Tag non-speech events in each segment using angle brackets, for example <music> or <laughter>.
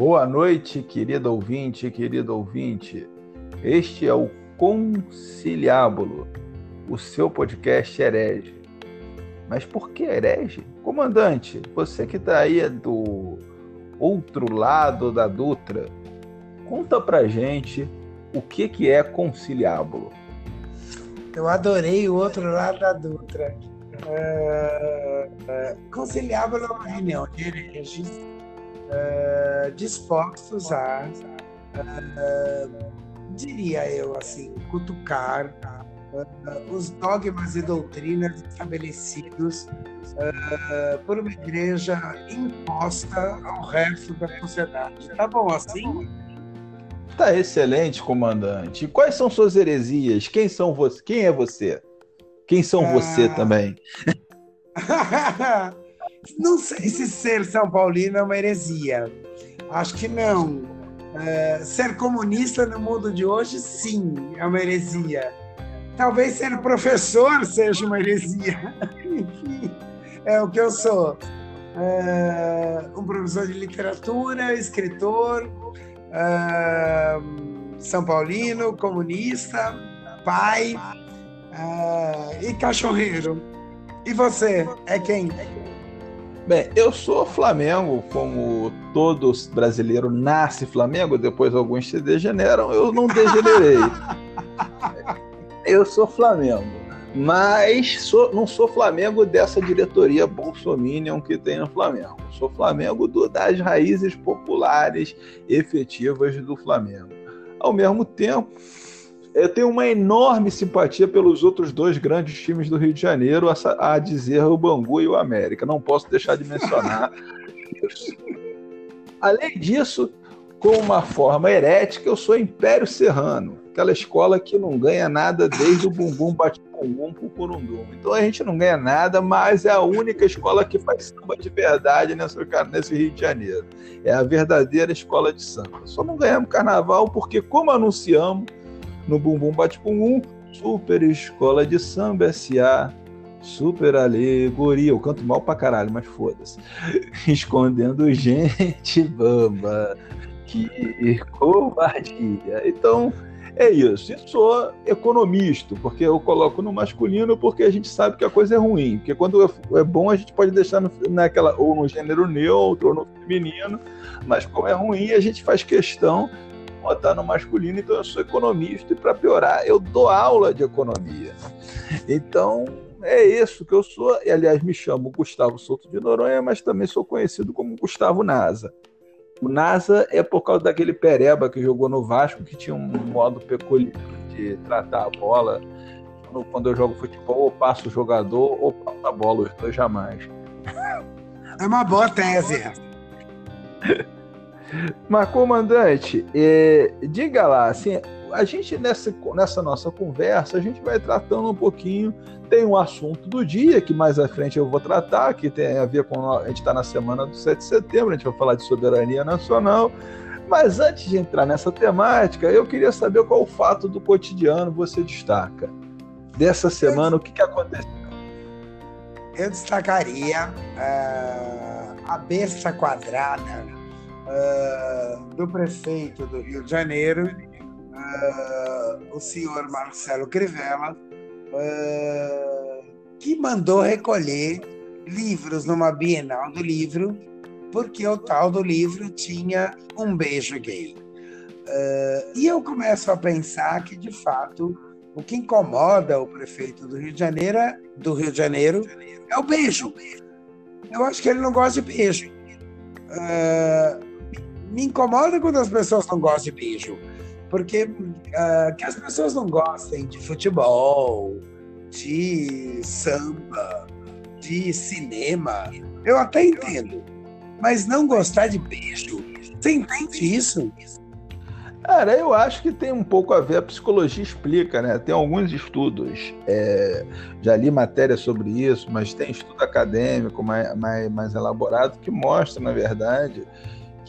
Boa noite, querido ouvinte, querido ouvinte. Este é o Conciliábulo, o seu podcast herege. Mas por que herege? Comandante, você que está aí do outro lado da Dutra, conta pra gente o que, que é conciliábulo. Eu adorei o outro lado da Dutra. Uh, conciliábulo é uma reunião de hereges uh, dispostos a, diria eu assim, cutucar os dogmas e doutrinas estabelecidos por uma igreja imposta ao resto da sociedade. Tá bom assim? Tá excelente, comandante. quais são suas heresias? Quem são você? Quem é você? Quem são ah... você também? <laughs> não sei se ser São Paulino é uma heresia. Acho que não. É, ser comunista no mundo de hoje, sim, é uma heresia. Talvez ser professor seja uma heresia. <laughs> Enfim, é o que eu sou. É, um professor de literatura, escritor, uh, São Paulino, comunista, pai uh, e cachorreiro. E você é quem? Bem, eu sou Flamengo, como todo brasileiro nasce Flamengo, depois alguns se degeneram, eu não degenerei. <laughs> eu sou Flamengo. Mas sou, não sou Flamengo dessa diretoria Bolsominion que tem no Flamengo. Sou Flamengo do, das raízes populares efetivas do Flamengo. Ao mesmo tempo, eu tenho uma enorme simpatia pelos outros dois grandes times do Rio de Janeiro, a, a dizer o Bangu e o América. Não posso deixar de mencionar. <laughs> Além disso, com uma forma herética, eu sou Império Serrano, aquela escola que não ganha nada desde o bumbum bate bumbum pro curundum. Então a gente não ganha nada, mas é a única escola que faz samba de verdade nessa, nesse Rio de Janeiro. É a verdadeira escola de samba. Só não ganhamos carnaval porque, como anunciamos no Bumbum Bate Bumbum, Super Escola de Samba S.A., Super alegoria. Eu canto mal pra caralho, mas foda-se. <laughs> Escondendo gente bamba que covardia. Então, é isso. E sou economista, porque eu coloco no masculino porque a gente sabe que a coisa é ruim. Porque quando é bom, a gente pode deixar no, naquela, ou no gênero neutro, ou no feminino, mas como é ruim, a gente faz questão botar no masculino, então eu sou economista, e para piorar, eu dou aula de economia. Então, é isso que eu sou. E, aliás, me chamo Gustavo Souto de Noronha, mas também sou conhecido como Gustavo Nasa. O NASA é por causa daquele pereba que jogou no Vasco, que tinha um modo peculiar de tratar a bola. Quando eu jogo futebol, ou passo o jogador ou passo a bola, os dois jamais. É uma boa tese. <laughs> Mas, comandante, é, diga lá, assim, a gente nessa, nessa nossa conversa, a gente vai tratando um pouquinho. Tem um assunto do dia que mais à frente eu vou tratar, que tem a ver com. A gente está na semana do 7 de setembro, a gente vai falar de soberania nacional. Mas antes de entrar nessa temática, eu queria saber qual fato do cotidiano você destaca. Dessa semana, o que, que aconteceu? Eu destacaria uh, a besta quadrada do prefeito do Rio de Janeiro, uh, o senhor Marcelo Crivella, uh, que mandou recolher livros numa Bienal do Livro, porque o tal do livro tinha um beijo gay. Uh, e eu começo a pensar que, de fato, o que incomoda o prefeito do Rio de Janeiro, do Rio de Janeiro é o beijo. Eu acho que ele não gosta de beijo. Uh, me incomoda quando as pessoas não gostam de beijo porque uh, que as pessoas não gostem de futebol, de samba, de cinema, eu até entendo. Mas não gostar de beijo, você entende isso? Cara, eu acho que tem um pouco a ver, a psicologia explica, né? Tem alguns estudos, é, já li matéria sobre isso, mas tem estudo acadêmico mais, mais, mais elaborado que mostra, na verdade,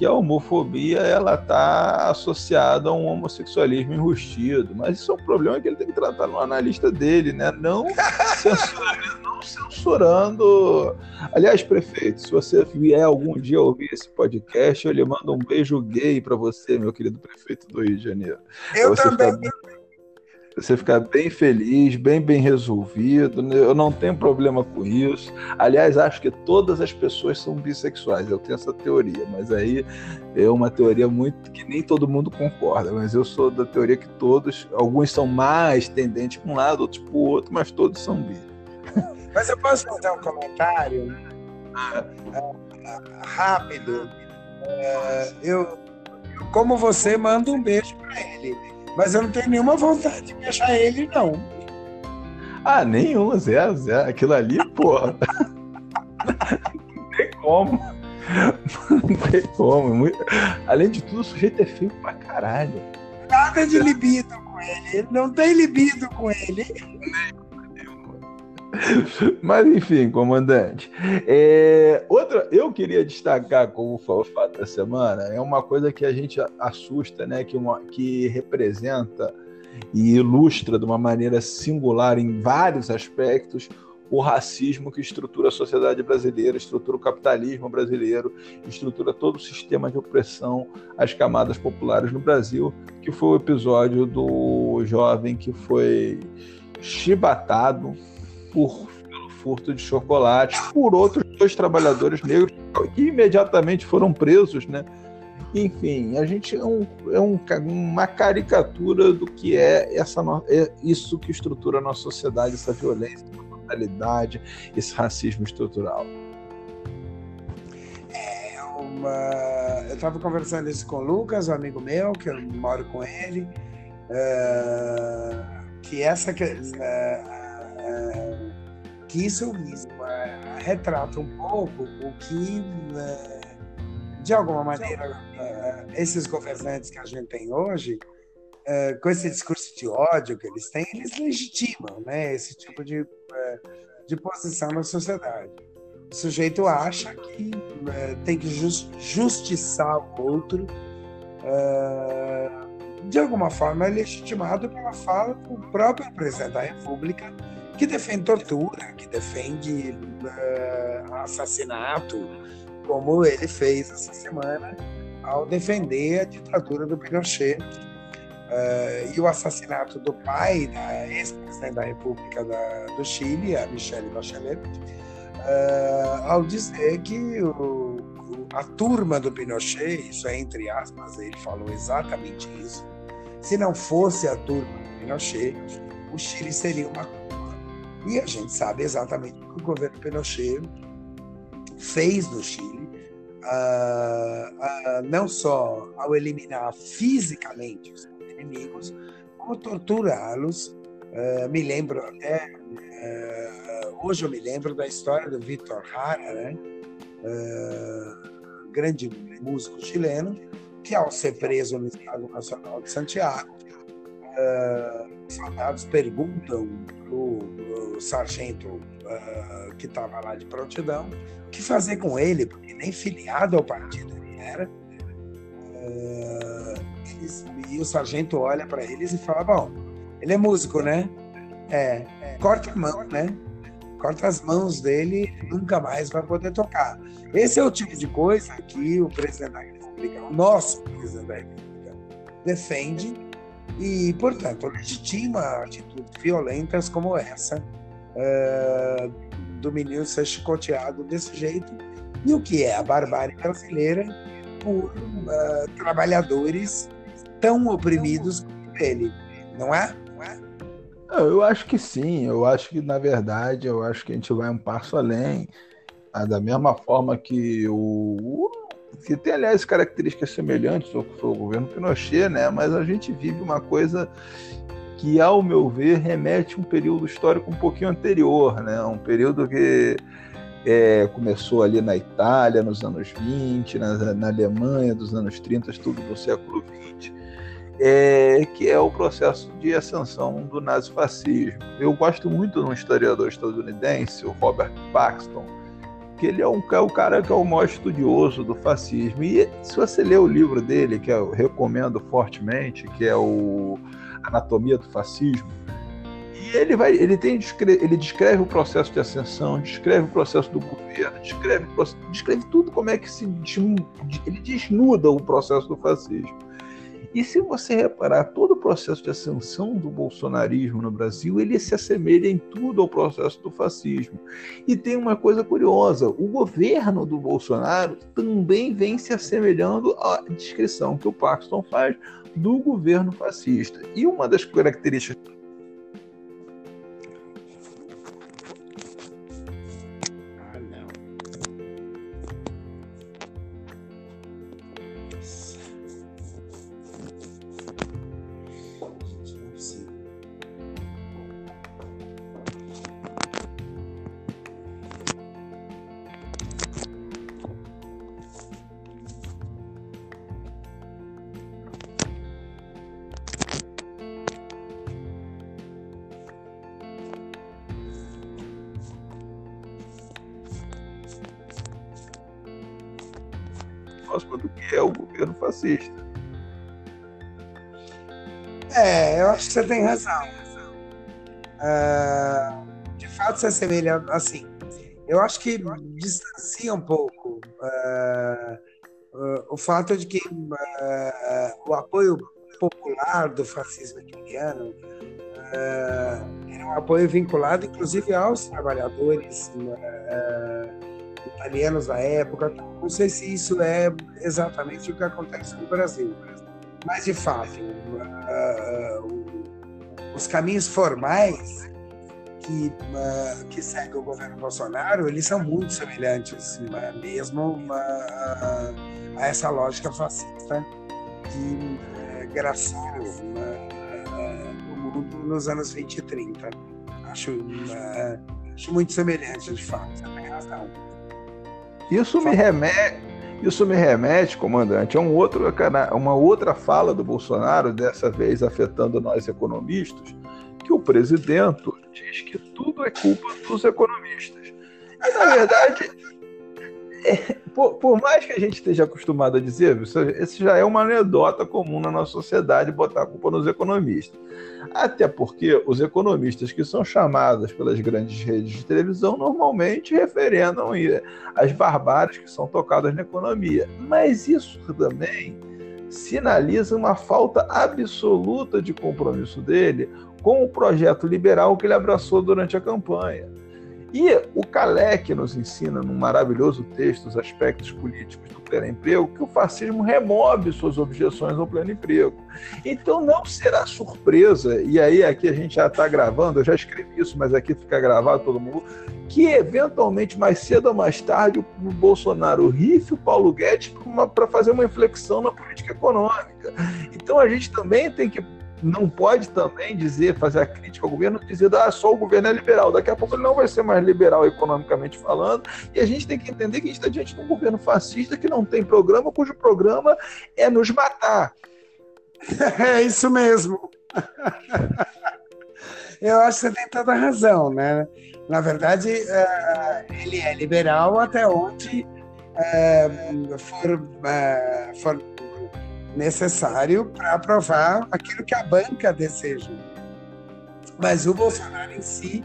que a homofobia ela está associada a um homossexualismo enrustido. Mas isso é um problema que ele tem que tratar no analista dele, né? Não censurando. <laughs> Aliás, prefeito, se você vier algum dia ouvir esse podcast, eu lhe mando um beijo gay para você, meu querido prefeito do Rio de Janeiro. Eu você também. Fica você ficar bem feliz, bem bem resolvido. Né? Eu não tenho problema com isso. Aliás, acho que todas as pessoas são bissexuais. Eu tenho essa teoria, mas aí é uma teoria muito que nem todo mundo concorda. Mas eu sou da teoria que todos, alguns são mais tendentes para um lado, outros para o outro, mas todos são bi. Mas eu posso fazer um comentário ah. uh, rápido. Uh, eu, como você, mando um beijo para ele mas eu não tenho nenhuma vontade de beijar ele, não. Ah, nenhum, zero, zero. Aquilo ali, porra. <laughs> não tem como. Não tem como. Muito... Além de tudo, o sujeito é feio pra caralho. Nada de libido com ele. Ele não tem libido com ele. <laughs> Mas enfim, comandante. É, outra, eu queria destacar como foi o fato da semana, é uma coisa que a gente assusta, né? Que, uma, que representa e ilustra de uma maneira singular em vários aspectos o racismo que estrutura a sociedade brasileira, estrutura o capitalismo brasileiro, estrutura todo o sistema de opressão às camadas populares no Brasil, que foi o episódio do jovem que foi chibatado por pelo furto de chocolate por outros dois trabalhadores negros que imediatamente foram presos, né? Enfim, a gente é, um, é um, uma caricatura do que é, essa, é isso que estrutura a nossa sociedade, essa violência, essa brutalidade, esse racismo estrutural. É uma... Eu estava conversando isso com o Lucas, um amigo meu, que eu moro com ele, uh... que essa que, que isso uh, retrata um pouco o que, uh, de alguma maneira, uh, esses governantes que a gente tem hoje, com esse discurso de ódio que eles têm, eles legitimam né, esse tipo de, de posição na sociedade. O sujeito acha que tem que justiçar o outro de alguma forma é legitimado pela fala do próprio presidente da República, que defende tortura, que defende uh, assassinato, como ele fez essa semana ao defender a ditadura do Pinochet uh, e o assassinato do pai da ex-presidente da República da, do Chile, a Michelle Bachelet, uh, ao dizer que o, a turma do Pinochet, isso é entre aspas, ele falou exatamente isso, se não fosse a turma do Pinochet, o Chile seria uma e a gente sabe exatamente o que o governo Pinochet fez no Chile, uh, uh, não só ao eliminar fisicamente os inimigos, como torturá-los. Uh, me lembro até, hoje eu me lembro da história do Vitor Jara, né? grande músico chileno, que ao ser preso no Estado Nacional de Santiago, os soldados perguntam o, o sargento uh, que estava lá de prontidão o que fazer com ele, porque nem filiado ao partido ele era. Uh, eles, e o sargento olha para eles e fala: Bom, ele é músico, né? É, é, corta a mão, né? Corta as mãos dele, nunca mais vai poder tocar. Esse é o tipo de coisa que o presidente da República, o nosso presidente da República, defende e, portanto, legitima atitudes violentas como essa uh, do menino ser chicoteado desse jeito e o que é a barbárie brasileira por uh, trabalhadores tão oprimidos como ele, não é? Não é? Eu acho que sim, eu acho que na verdade, eu acho que a gente vai um passo além, da mesma forma que o, que tem, aliás, características semelhantes ao que foi o governo Pinochet, né? mas a gente vive uma coisa que, ao meu ver, remete a um período histórico um pouquinho anterior, né? um período que é, começou ali na Itália, nos anos 20, na, na Alemanha, dos anos 30, tudo do século 20, é, que é o processo de ascensão do nazifascismo. Eu gosto muito de um historiador estadunidense, o Robert Paxton, que ele é, um, é o cara que é o maior estudioso do fascismo. E se você ler o livro dele, que eu recomendo fortemente, que é o Anatomia do Fascismo, E ele vai, ele tem ele descreve o processo de ascensão, descreve o processo do governo, descreve, descreve tudo como é que se ele desnuda o processo do fascismo. E se você reparar, todo o processo de ascensão do bolsonarismo no Brasil, ele se assemelha em tudo ao processo do fascismo. E tem uma coisa curiosa, o governo do Bolsonaro também vem se assemelhando à descrição que o Paxton faz do governo fascista. E uma das características que você tem razão. Uh, de fato, se assemelha assim. Eu acho que distancia um pouco uh, uh, o fato de que o apoio popular do fascismo italiano era um apoio vinculado, inclusive, aos trabalhadores italianos da época. Não sei se isso é exatamente o que acontece no Brasil, mas de fato, uh, os caminhos formais que, uh, que segue o governo Bolsonaro, eles são muito semelhantes, mesmo a essa lógica fascista que eh, graçou o mundo nos anos 20 e 30. Acho, acho muito semelhante, de fato. Você tem razão. Isso me remete, isso me remete, comandante, a um outro, uma outra fala do Bolsonaro, dessa vez afetando nós economistas, que o presidente diz que tudo é culpa dos economistas. E, na verdade, <laughs> por, por, mais que a gente esteja acostumado a dizer, isso, isso já é uma anedota comum na nossa sociedade botar a culpa nos economistas. Até porque os economistas que são chamados pelas grandes redes de televisão normalmente referendam as barbáries que são tocadas na economia. Mas isso também sinaliza uma falta absoluta de compromisso dele com o projeto liberal que ele abraçou durante a campanha. E o Kalec nos ensina, num maravilhoso texto, os aspectos políticos do pleno emprego, que o fascismo remove suas objeções ao pleno emprego. Então não será surpresa, e aí aqui a gente já está gravando, eu já escrevi isso, mas aqui fica gravado todo mundo, que eventualmente, mais cedo ou mais tarde, o Bolsonaro rife o Paulo Guedes para fazer uma inflexão na política econômica. Então a gente também tem que não pode também dizer, fazer a crítica ao governo, dizer, ah, só o governo é liberal. Daqui a pouco ele não vai ser mais liberal economicamente falando, e a gente tem que entender que a gente está diante de um governo fascista que não tem programa, cujo programa é nos matar. <laughs> É isso mesmo. <laughs> Eu acho que você tem toda a razão, né? Na verdade, é, ele é liberal até onde é, for, é, for necessário para aprovar aquilo que a banca deseja. Mas o Bolsonaro em si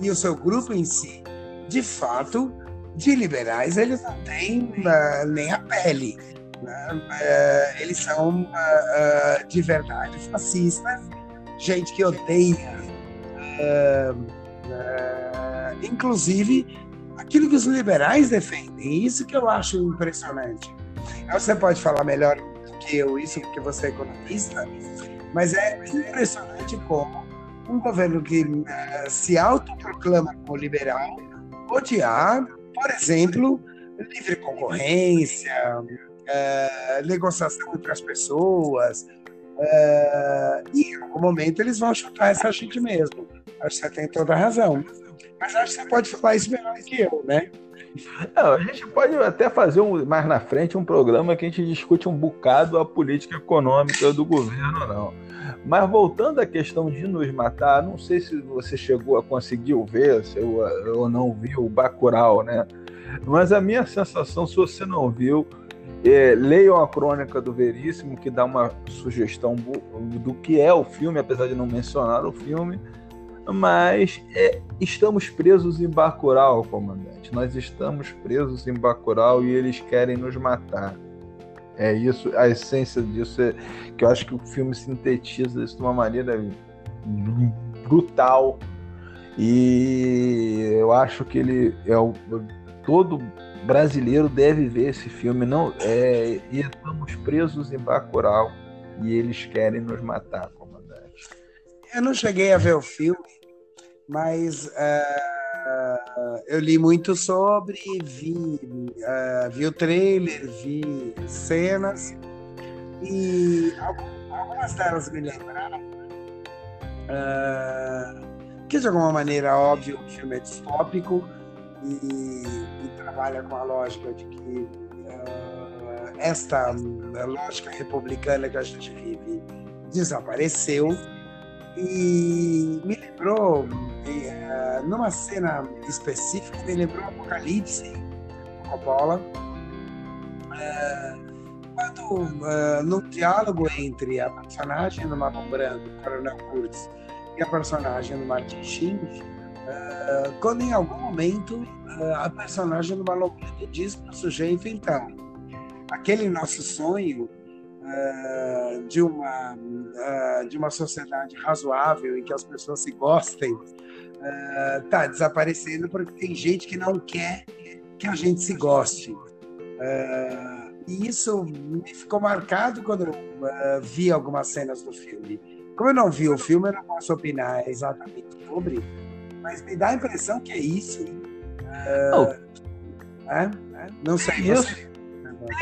e o seu grupo em si, de fato, de liberais, eles não têm uh, nem a pele. Né? Uh, eles são uh, de verdade fascistas, gente que odeia, inclusive, aquilo que os liberais defendem. Isso que eu acho impressionante. Você pode falar melhor eu isso, porque você é economista, mas é impressionante como um governo que uh, se autoproclama como liberal odiar, por exemplo, livre concorrência, uh, negociação entre as pessoas, uh, e em algum momento eles vão chutar essa gente mesmo. Acho que você tem toda a razão. Mas acho que você pode falar isso melhor que eu, né? Não, a gente pode até fazer um, mais na frente um programa que a gente discute um bocado a política econômica do governo, não. Mas voltando à questão de nos matar, não sei se você chegou a conseguir ver, se eu, eu não viu o Bacurau, né? Mas a minha sensação, se você não viu, é, leiam a crônica do Veríssimo, que dá uma sugestão do que é o filme, apesar de não mencionar o filme mas é, estamos presos em Bacurau, comandante. Nós estamos presos em Bacurau e eles querem nos matar. É isso, a essência disso é que eu acho que o filme sintetiza isso de uma maneira brutal. E eu acho que ele é o, todo brasileiro deve ver esse filme. Não, é, e estamos presos em Bacurau e eles querem nos matar, comandante. Eu não cheguei a ver o filme, mas uh, eu li muito sobre, vi, uh, vi o trailer, vi cenas e algumas delas me lembraram uh, que de alguma maneira óbvio o filme é distópico e, e trabalha com a lógica de que esta lógica republicana que a gente vive desapareceu e me lembrou, eh, numa cena específica, me lembrou Apocalipse, Coppola, eh, quando eh, no diálogo entre a personagem do Marlon Brando, Coronel Kurtz, e a personagem do Martin Sheen, quando em algum momento a personagem do Brando diz para o sujeito, então, aquele nosso sonho de, uma, uh, de uma sociedade razoável em que as pessoas se gostem está uh, desaparecendo porque tem gente que não quer que a gente se goste. e isso me ficou marcado quando eu vi algumas cenas do filme. Como eu não vi o filme, eu não posso opinar exatamente sobre, mas me dá a impressão que é isso. Oh. É? Não sei. É isso,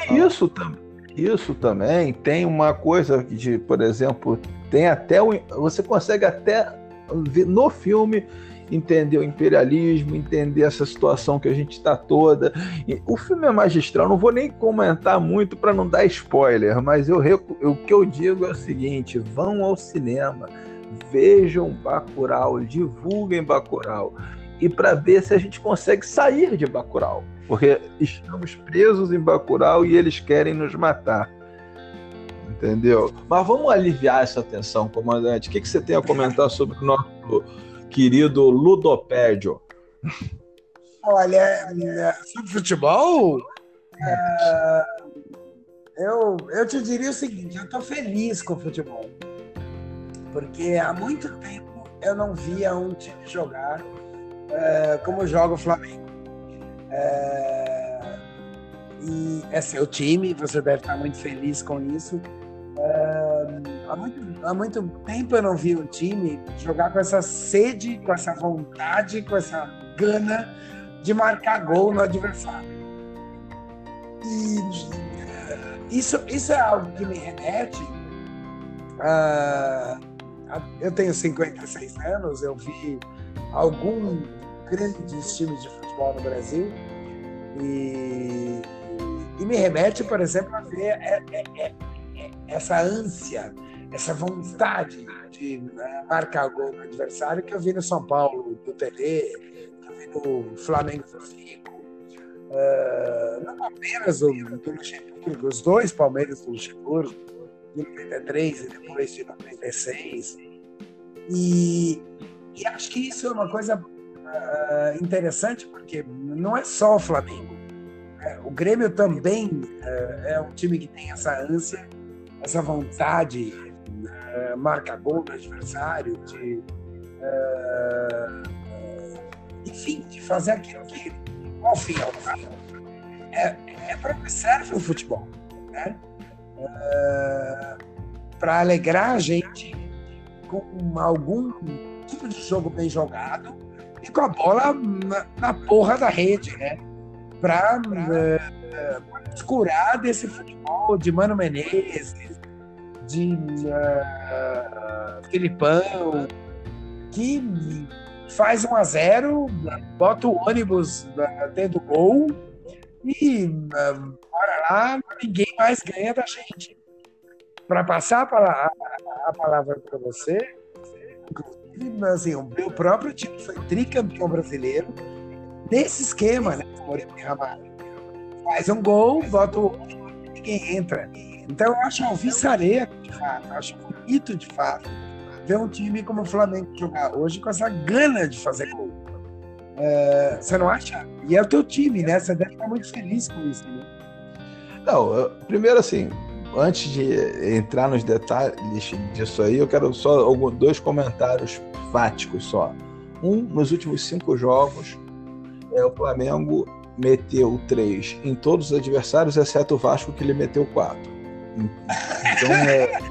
é isso também isso também tem uma coisa de, por exemplo, tem até você consegue até no filme entender o imperialismo, entender essa situação que a gente está toda. O filme é magistral, não vou nem comentar muito para não dar spoiler, mas eu, o que eu digo é o seguinte: vão ao cinema, vejam Bacurau, divulguem Bacurau, e para ver se a gente consegue sair de Bacurau. Porque estamos presos em Bacurau e eles querem nos matar. Entendeu? Mas vamos aliviar essa tensão, comandante. O que, que você tem a comentar sobre o nosso querido Ludopédio? Olha, sobre futebol, é, eu, eu te diria o seguinte: eu estou feliz com o futebol. Porque há muito tempo eu não via um time jogar é, como joga o Flamengo. É, e é seu time, você deve estar muito feliz com isso. É, há, muito, há muito tempo eu não vi um time jogar com essa sede, com essa vontade, com essa gana de marcar gol no adversário. E é, isso, isso é algo que me remete. Eu tenho 56 anos, eu vi algum grandes times de futebol no Brasil e, e me remete, por exemplo, a ver é, é, é, é essa ânsia, essa vontade de né, marcar gol no adversário que eu vi no São Paulo do Tele, que eu vi no Flamengo do Zico, uh, não apenas do, do Luxemburgo, os dois Palmeiras do Luxemburgo, de 93 e depois de 96. E, e acho que isso é uma coisa uh, interessante porque não é só o Flamengo. É, o Grêmio também uh, é um time que tem essa ânsia, essa vontade, uh, marca gol do adversário, de, enfim, de fazer aquilo que, ao fim ao cabo, é, é para que serve o futebol. Né? para alegrar a gente com algum tipo de jogo bem jogado e com a bola na, na porra da rede, né? Para uh, curar desse futebol de Mano Menezes, de uh, Filipão, que faz 1 a 0 bota o ônibus dentro do gol e uh, bora lá, ninguém mais ganha da gente. Para passar a palavra, a palavra para você, assim, o meu próprio time foi tricampeão brasileiro nesse esquema, né? Faz um gol, bota o ninguém entra. Então eu acho alvissareiro, de fato, acho bonito de fato. ver um time como o Flamengo jogar hoje com essa gana de fazer gol. É, você não acha? E é o teu time, né? Você deve estar muito feliz com isso. Né? Não, eu, primeiro assim, antes de entrar nos detalhes disso aí, eu quero só alguns, dois comentários fáticos só. Um, nos últimos cinco jogos, é, o Flamengo meteu três em todos os adversários, exceto o Vasco, que ele meteu quatro. Então, é... <laughs>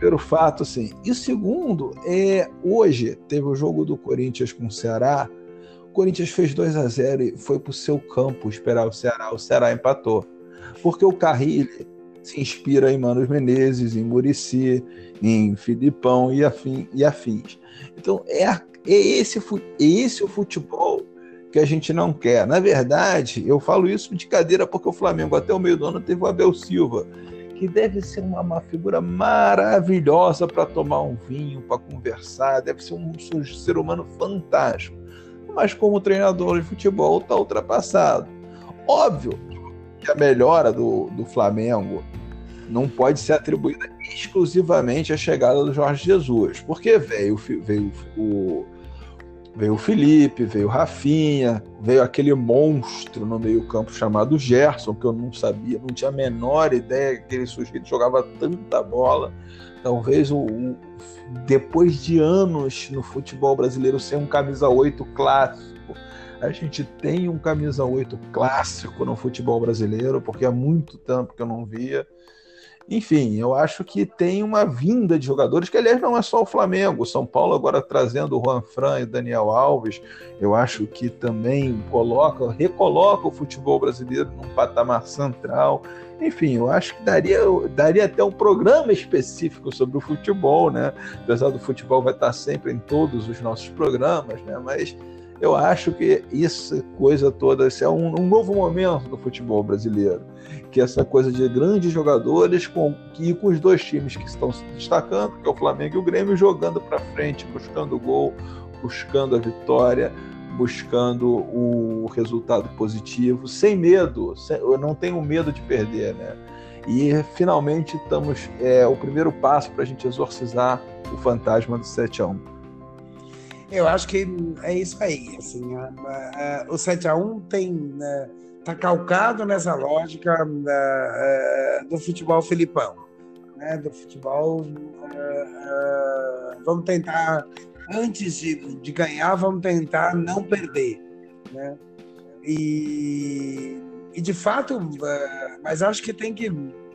primeiro fato, assim. E segundo, é, hoje teve o jogo do Corinthians com o Ceará. O Corinthians fez 2 a 0 e foi para o seu campo esperar o Ceará. O Ceará empatou. Porque o Carrilho se inspira em Manos Menezes, em Murici, em Filipão e, afim, e afins. Então, é, é, esse, é esse o futebol que a gente não quer. Na verdade, eu falo isso de cadeira porque o Flamengo até o meio do ano teve o Abel Silva, que deve ser uma, uma figura maravilhosa para tomar um vinho, para conversar, deve ser um, um ser humano fantástico. Mas como treinador de futebol está ultrapassado. Óbvio que a melhora do, do Flamengo não pode ser atribuída exclusivamente à chegada do Jorge Jesus, porque veio, veio o Veio o Felipe, veio o Rafinha, veio aquele monstro no meio-campo chamado Gerson, que eu não sabia, não tinha a menor ideia que aquele sujeito jogava tanta bola. Talvez o, o, depois de anos no futebol brasileiro ser um camisa 8 clássico, a gente tem um camisa 8 clássico no futebol brasileiro, porque há muito tempo que eu não via. Enfim, eu acho que tem uma vinda de jogadores, que aliás não é só o Flamengo, São Paulo agora trazendo o Juan Fran e Daniel Alves, eu acho que também coloca, recoloca o futebol brasileiro num patamar central. Enfim, eu acho que daria, daria até um programa específico sobre o futebol, né? Apesar do futebol vai estar sempre em todos os nossos programas, né? Mas eu acho que isso coisa toda, esse é um, um, novo momento do futebol brasileiro, que essa coisa de grandes jogadores com que com os dois times que estão se destacando, que é o Flamengo e o Grêmio, jogando para frente, buscando o gol, buscando a vitória, buscando o resultado positivo, sem medo. Sem, eu não tenho medo de perder, né? E finalmente estamos é o primeiro passo para a gente exorcizar o fantasma do 7 a 1. Eu acho que é isso aí. Assim, a, a, a, o 7 a 1 tem né, tá calcado nessa lógica né, do futebol filipão, né, do futebol. vamos tentar antes de, de ganhar, vamos tentar não perder, né? E, e de fato, mas acho que tem que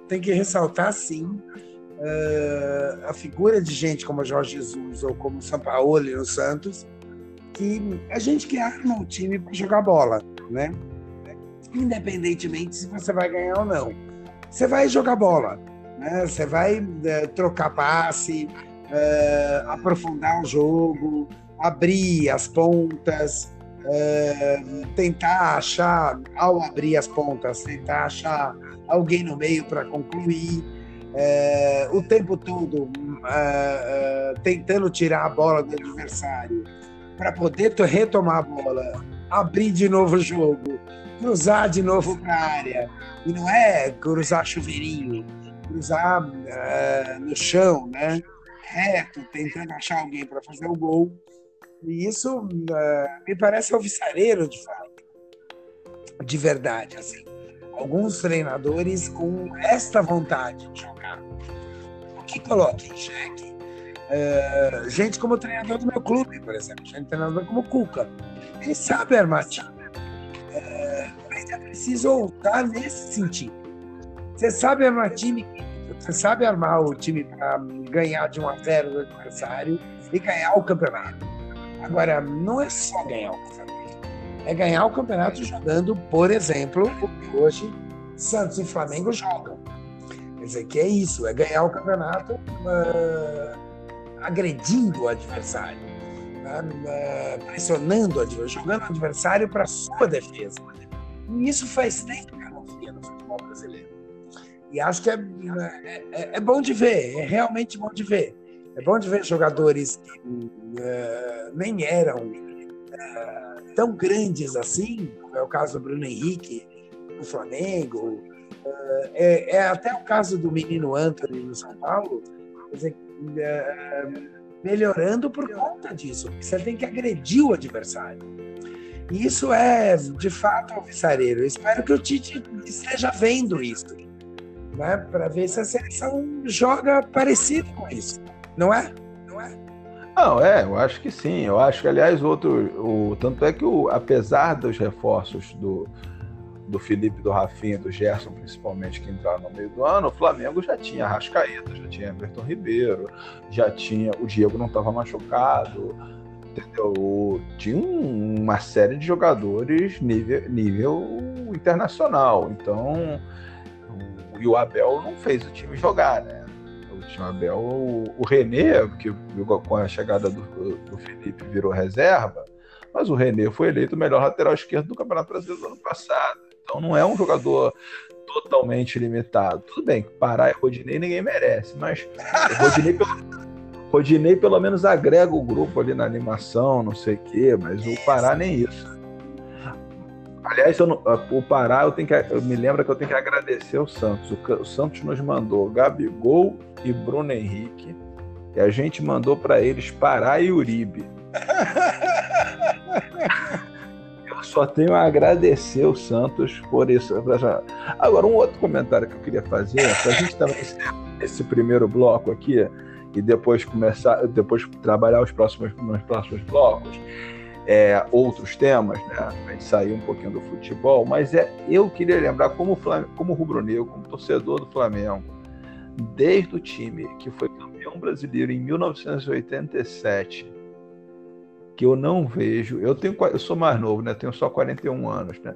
tem que ressaltar sim uh, a figura de gente como Jorge Jesus ou como São Paulo no Santos, que a gente que arma o time para jogar bola, né? Independentemente se você vai ganhar ou não. Você vai jogar bola, né? Você vai uh, trocar passe, uh, aprofundar o jogo, abrir as pontas, uh, tentar achar, ao abrir as pontas, tentar achar alguém no meio para concluir é, o tempo todo é, é, tentando tirar a bola do adversário para poder retomar a bola, abrir de novo o jogo, cruzar de novo para a área. E não é cruzar chuveirinho, cruzar é, no chão, né? reto, tentando achar alguém para fazer o gol. E isso é, me parece alvissareiro, de fato. De verdade, assim alguns treinadores com esta vontade de jogar. Que coloca em xeque uh, gente como treinador do meu clube, por exemplo, gente treinador como o Cuca. Ele sabe armar time. Uh, mas é preciso voltar nesse sentido. Você sabe armar time, você sabe armar o time para ganhar de 1 a 0 do adversário e ganhar o campeonato. Agora, não é só ganhar o campeonato é ganhar o campeonato jogando, por exemplo, o que hoje Santos e Flamengo jogam. Quer dizer, que é isso, é ganhar o campeonato uh, agredindo o adversário, uh, pressionando o adversário, jogando o adversário para sua defesa. E isso faz tempo que eu não via no futebol brasileiro. E acho que é, é, é, é, bom de ver, é realmente bom de ver. É bom de ver jogadores que uh, nem eram tão grandes assim, é o caso do Bruno Henrique no Flamengo, é, é até o caso do menino Anthony no São Paulo, dizer, é, melhorando por conta disso. Você tem que agredir o adversário. E isso é, de fato, alvissareiro. Espero que o Tite esteja vendo isso, né? para ver se a seleção joga parecido com isso. Não é? Não é? Não, é, eu acho que sim. Eu acho que, aliás, outro. O, tanto é que, o, apesar dos reforços do, do Felipe, do Rafinha, do Gerson, principalmente, que entraram no meio do ano, o Flamengo já tinha Rascaeta, já tinha Everton Ribeiro, já tinha. O Diego não estava machucado, entendeu? Tinha uma série de jogadores nível, nível internacional. Então. E o Abel não fez o time jogar, né? O Abel, o, o René, que com a chegada do, do Felipe virou reserva, mas o René foi eleito o melhor lateral esquerdo do Campeonato Brasileiro do ano passado. Então não é um jogador totalmente limitado. Tudo bem, Pará e Rodinei ninguém merece, mas Rodinei pelo, Rodinei pelo menos agrega o grupo ali na animação, não sei o quê, mas o Pará nem isso. Aliás, não, o Pará, eu, tenho que, eu me lembro que eu tenho que agradecer o Santos. O, o Santos nos mandou Gabigol e Bruno Henrique, e a gente mandou para eles Pará e Uribe. <laughs> só tenho a agradecer o Santos por isso. Agora, um outro comentário que eu queria fazer, para a gente também esse primeiro bloco aqui e depois começar, depois trabalhar os próximos, nos próximos blocos, é, outros temas, né? A gente sair um pouquinho do futebol, mas é, eu queria lembrar como, como rubro-negro, como torcedor do Flamengo, desde o time que foi campeão brasileiro em 1987 que eu não vejo. Eu tenho, eu sou mais novo, né? Tenho só 41 anos, né?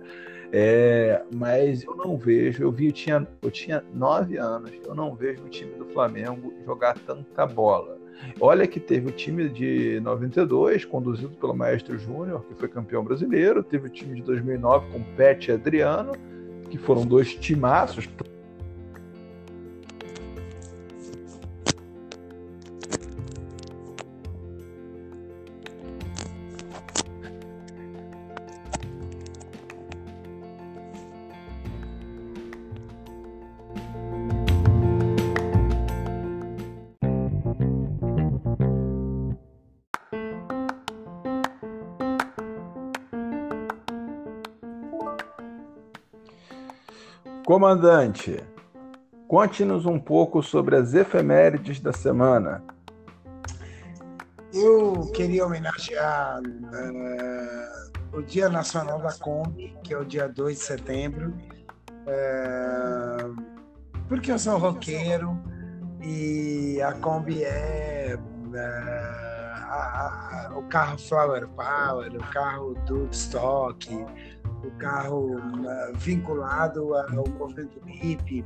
É, mas eu não vejo. Eu vi, eu tinha, eu tinha nove anos. Eu não vejo o time do Flamengo jogar tanta bola. Olha que teve o time de 92, conduzido pelo Maestro Júnior, que foi campeão brasileiro. Teve o time de 2009 com Pet e Adriano, que foram dois timaços. Comandante, conte-nos um pouco sobre as efemérides da semana. Eu queria homenagear uh, o Dia Nacional da Kombi, que é o dia 2 de setembro, uh, porque eu sou roqueiro e a Kombi é uh, a, a, o carro Flower Power, o carro do Stock, o carro uh, vinculado ao movimento hippie.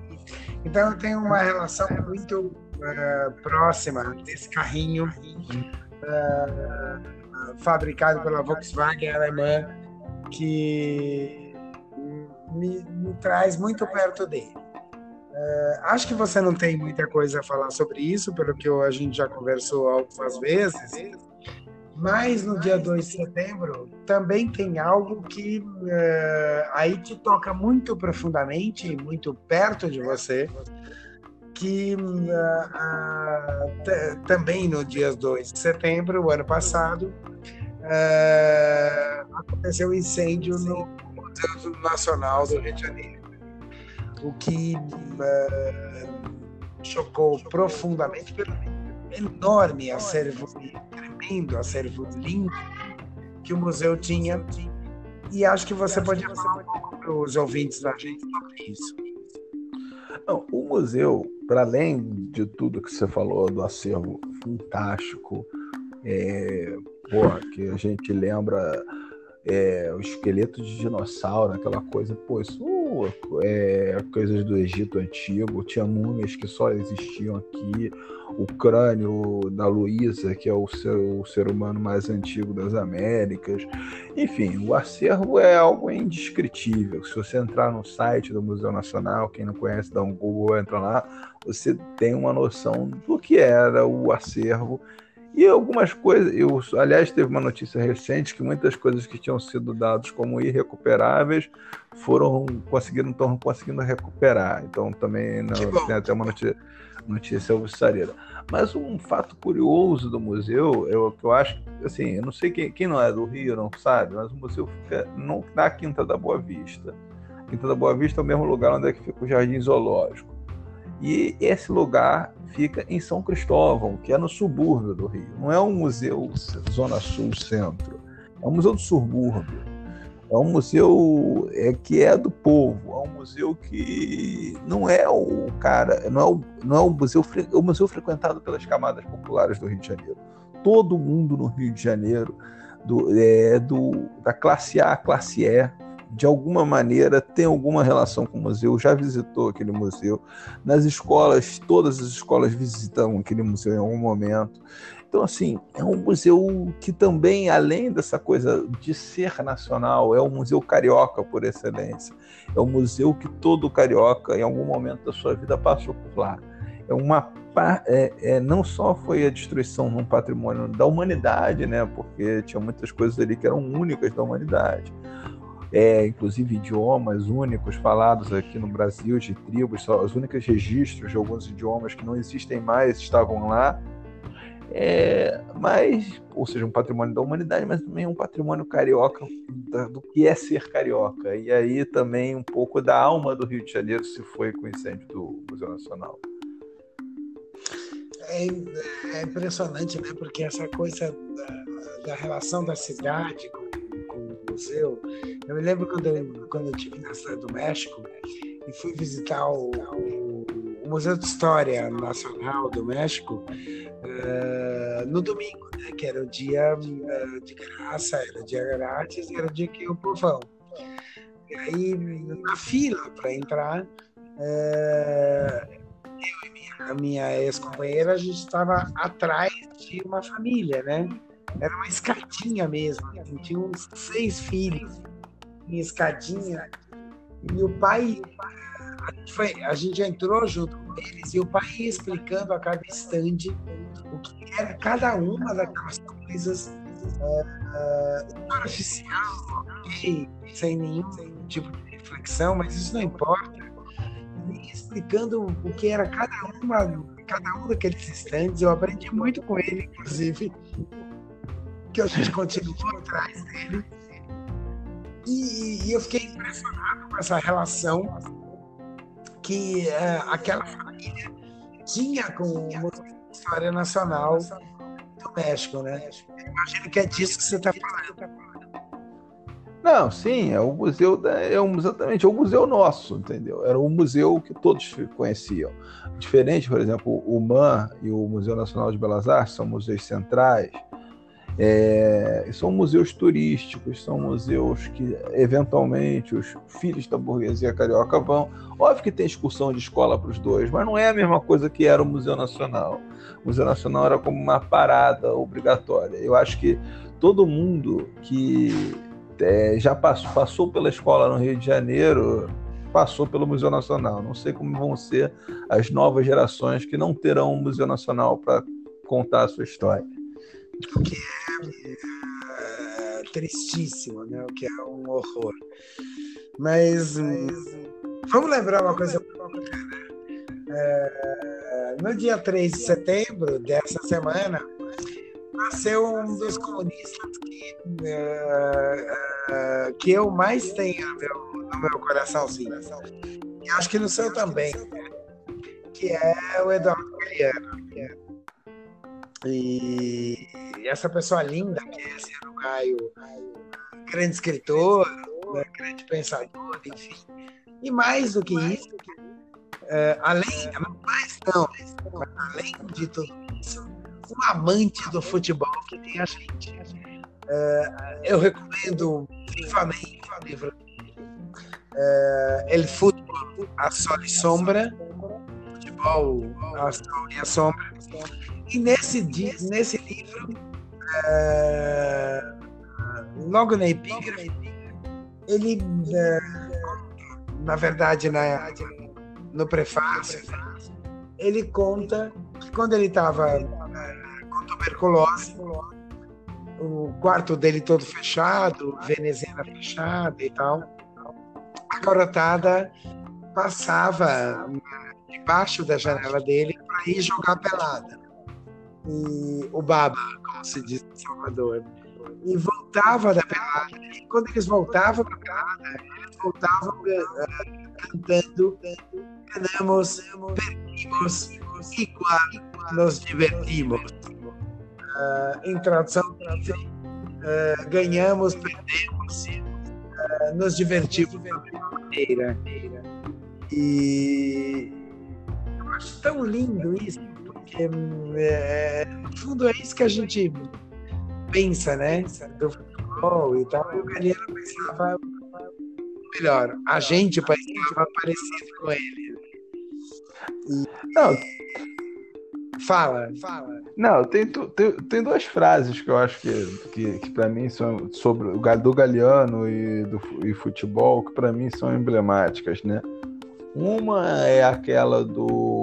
Então eu tenho uma relação muito uh, próxima desse carrinho uh, fabricado pela Volkswagen alemã que me, me traz muito perto dele. acho que você não tem muita coisa a falar sobre isso, pelo que a gente já conversou algumas vezes. Mas no dia 2 de setembro também tem algo que uh, aí te toca muito profundamente, muito perto de você, que uh, uh, também no dia 2 de setembro, o ano passado, aconteceu um incêndio no Museu Nacional do Rio de Janeiro. O que chocou profundamente pelo enorme acervo, tremendo acervo lindo que o museu tinha. E acho que você pode falar um pouco para os ouvintes da gente sobre isso. Não, o museu, para além de tudo que você falou do acervo fantástico, é, porra, que a gente lembra é, o esqueleto de dinossauro, aquela coisa, pô, isso é coisas do Egito antigo, tinha múmias que só existiam aqui, o crânio da Luísa, que é o ser, o ser humano mais antigo das Américas. Enfim, o acervo é algo indescritível. Se você entrar no site do Museu Nacional, quem não conhece, dá um Google, entra lá, você tem uma noção do que era o acervo e algumas coisas, eu, aliás, teve uma notícia recente que muitas coisas que tinham sido dadas como irrecuperáveis foram conseguiram estão conseguindo recuperar. Então também não, tem até uma notícia, notícia alvissareira. Mas um fato curioso do museu, eu, que eu acho, assim, eu não sei quem, quem não é do Rio, não sabe, mas o museu fica no, na Quinta da Boa Vista. A Quinta da Boa Vista é o mesmo lugar onde é que fica o Jardim Zoológico. E esse lugar fica em São Cristóvão, que é no subúrbio do Rio. Não é um museu Zona Sul Centro, é um museu do subúrbio. É um museu é, que é do povo, é um museu que não é o cara, não é o, não é o museu, é o museu frequentado pelas camadas populares do Rio de Janeiro. Todo mundo no Rio de Janeiro, do, é, do, da classe A classe E, de alguma maneira tem alguma relação com o museu, já visitou aquele museu. Nas escolas, todas as escolas visitam aquele museu em algum momento. Então, assim, é um museu que também, além dessa coisa de ser nacional, é um museu carioca por excelência. É um museu que todo carioca, em algum momento da sua vida, passou por lá. É uma é, é, não só foi a destruição de um patrimônio da humanidade, né, porque tinha muitas coisas ali que eram únicas da humanidade, é, inclusive idiomas únicos falados aqui no Brasil, de tribos, os únicos registros de alguns idiomas que não existem mais estavam lá, é, mas, ou seja, um patrimônio da humanidade, mas também um patrimônio carioca do que é ser carioca. E aí também um pouco da alma do Rio de Janeiro se foi com o incêndio do Museu Nacional. É, é impressionante, né? Porque essa coisa da, da relação da cidade com, museu. Eu me lembro quando eu, quando eu estive na cidade do México e fui visitar o, o, Museu de História Nacional do México uh, no domingo, né, que era o dia uh, de graça, era o dia grátis, era o dia que o povão. E aí, na fila para entrar, uh, eu e minha, minha ex-companheira, a gente estava atrás de uma família, né? Era uma escadinha mesmo, assim, tinha uns seis filhos. Em escadinha, e o pai a gente, foi, a gente entrou junto com eles e o pai ia explicando a cada instante o que era cada uma daquelas coisas uh, superficial, ok, sem nenhum tipo de reflexão, mas isso não importa. E explicando o que era cada uma, cada um daqueles instantes, eu aprendi muito com ele, inclusive, que a gente continuou <laughs> atrás dele. E, e eu fiquei impressionado com essa relação que é, aquela família tinha com a história nacional do México, né? Imagino que é disso que você está falando. Não, sim, é o museu da, é um, exatamente, é o museu nosso, entendeu? Era um museu que todos conheciam. Diferente, por exemplo, o MAN e o Museu Nacional de Belas Artes são museus centrais, é, são museus turísticos, são museus que, eventualmente, os filhos da burguesia carioca vão. Óbvio que tem excursão de escola para os dois, mas não é a mesma coisa que era o Museu Nacional. O Museu Nacional era como uma parada obrigatória. Eu acho que todo mundo que é, já passou, passou pela escola no Rio de Janeiro passou pelo Museu Nacional. Não sei como vão ser as novas gerações que não terão um Museu Nacional para contar a sua história o que é, é tristíssimo, né? o que é um horror. Mas, hum, vamos lembrar uma coisa. Né? É, no dia 3 de setembro dessa semana, nasceu um dos comunistas que, é, é, que eu mais tenho no meu, no meu coraçãozinho. E acho que no seu também, que é o Eduardo Galeano. E essa pessoa linda que é esse Caio, grande escritor, né, grande pensador, enfim. E mais do que isso, é, além, mais não, além de tudo isso, um amante do futebol que tem a gente. É, eu recomendo vivamente o livro é, El Futebol, a Sol e Sombra, futebol, a Sol e a Sombra, e nesse, nesse livro, é, logo na epígrafe, ele, é, na verdade, na, no prefácio, ele conta que quando ele estava é, com tuberculose, o quarto dele todo fechado, veneziana fechada e tal, a garotada passava debaixo da janela dele para ir jogar pelada. E o baba, como se diz em Salvador. E voltava da pelada. E quando eles voltavam da pelada, eles voltavam uh, cantando, ganhamos, perdimos, igual nos divertimos. Uh, em tradução, uh, ganhamos, perdemos, uh, nos divertimos da maneira. E eu acho tão lindo isso, porque é, no fundo é isso que a gente pensa, né? Do futebol e tal. E o Galeano pensava melhor, a gente pensava parecido com ele. E... Não, Fala, fala. Não, tem, tem, tem duas frases que eu acho que, que, que para mim são sobre o do Galeano e do e futebol, que para mim são emblemáticas, né? Uma é aquela do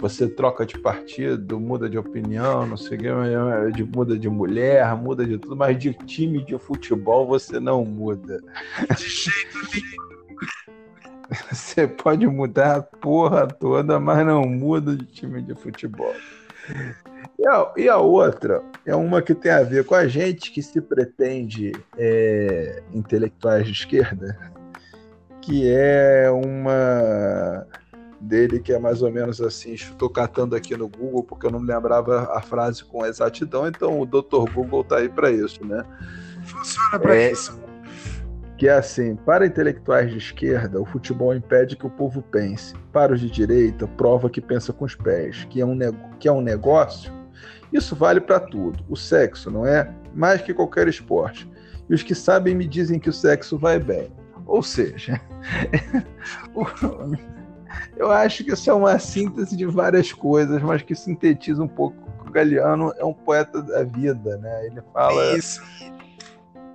você troca de partido, muda de opinião, não sei o que, de, muda de mulher, muda de tudo, mas de time de futebol você não muda. De jeito nenhum. <laughs> Você pode mudar a porra toda, mas não muda de time de futebol. E a, e a, outra é uma que tem a ver com a gente que se pretende é, intelectuais de esquerda, que é uma dele que é mais ou menos assim, estou catando aqui no Google porque eu não lembrava a frase com exatidão, então o Dr. Google está aí para isso, né? Funciona para é, isso que é assim: para intelectuais de esquerda, o futebol impede que o povo pense. Para os de direita, prova que pensa com os pés, que é um, que é um negócio. Isso vale para tudo. O sexo, não é? Mais que qualquer esporte. E os que sabem me dizem que o sexo vai bem. Ou seja, <laughs> eu acho que isso é uma síntese de várias coisas, mas que sintetiza um pouco. O Galeano é um poeta da vida, né? Ele fala. Isso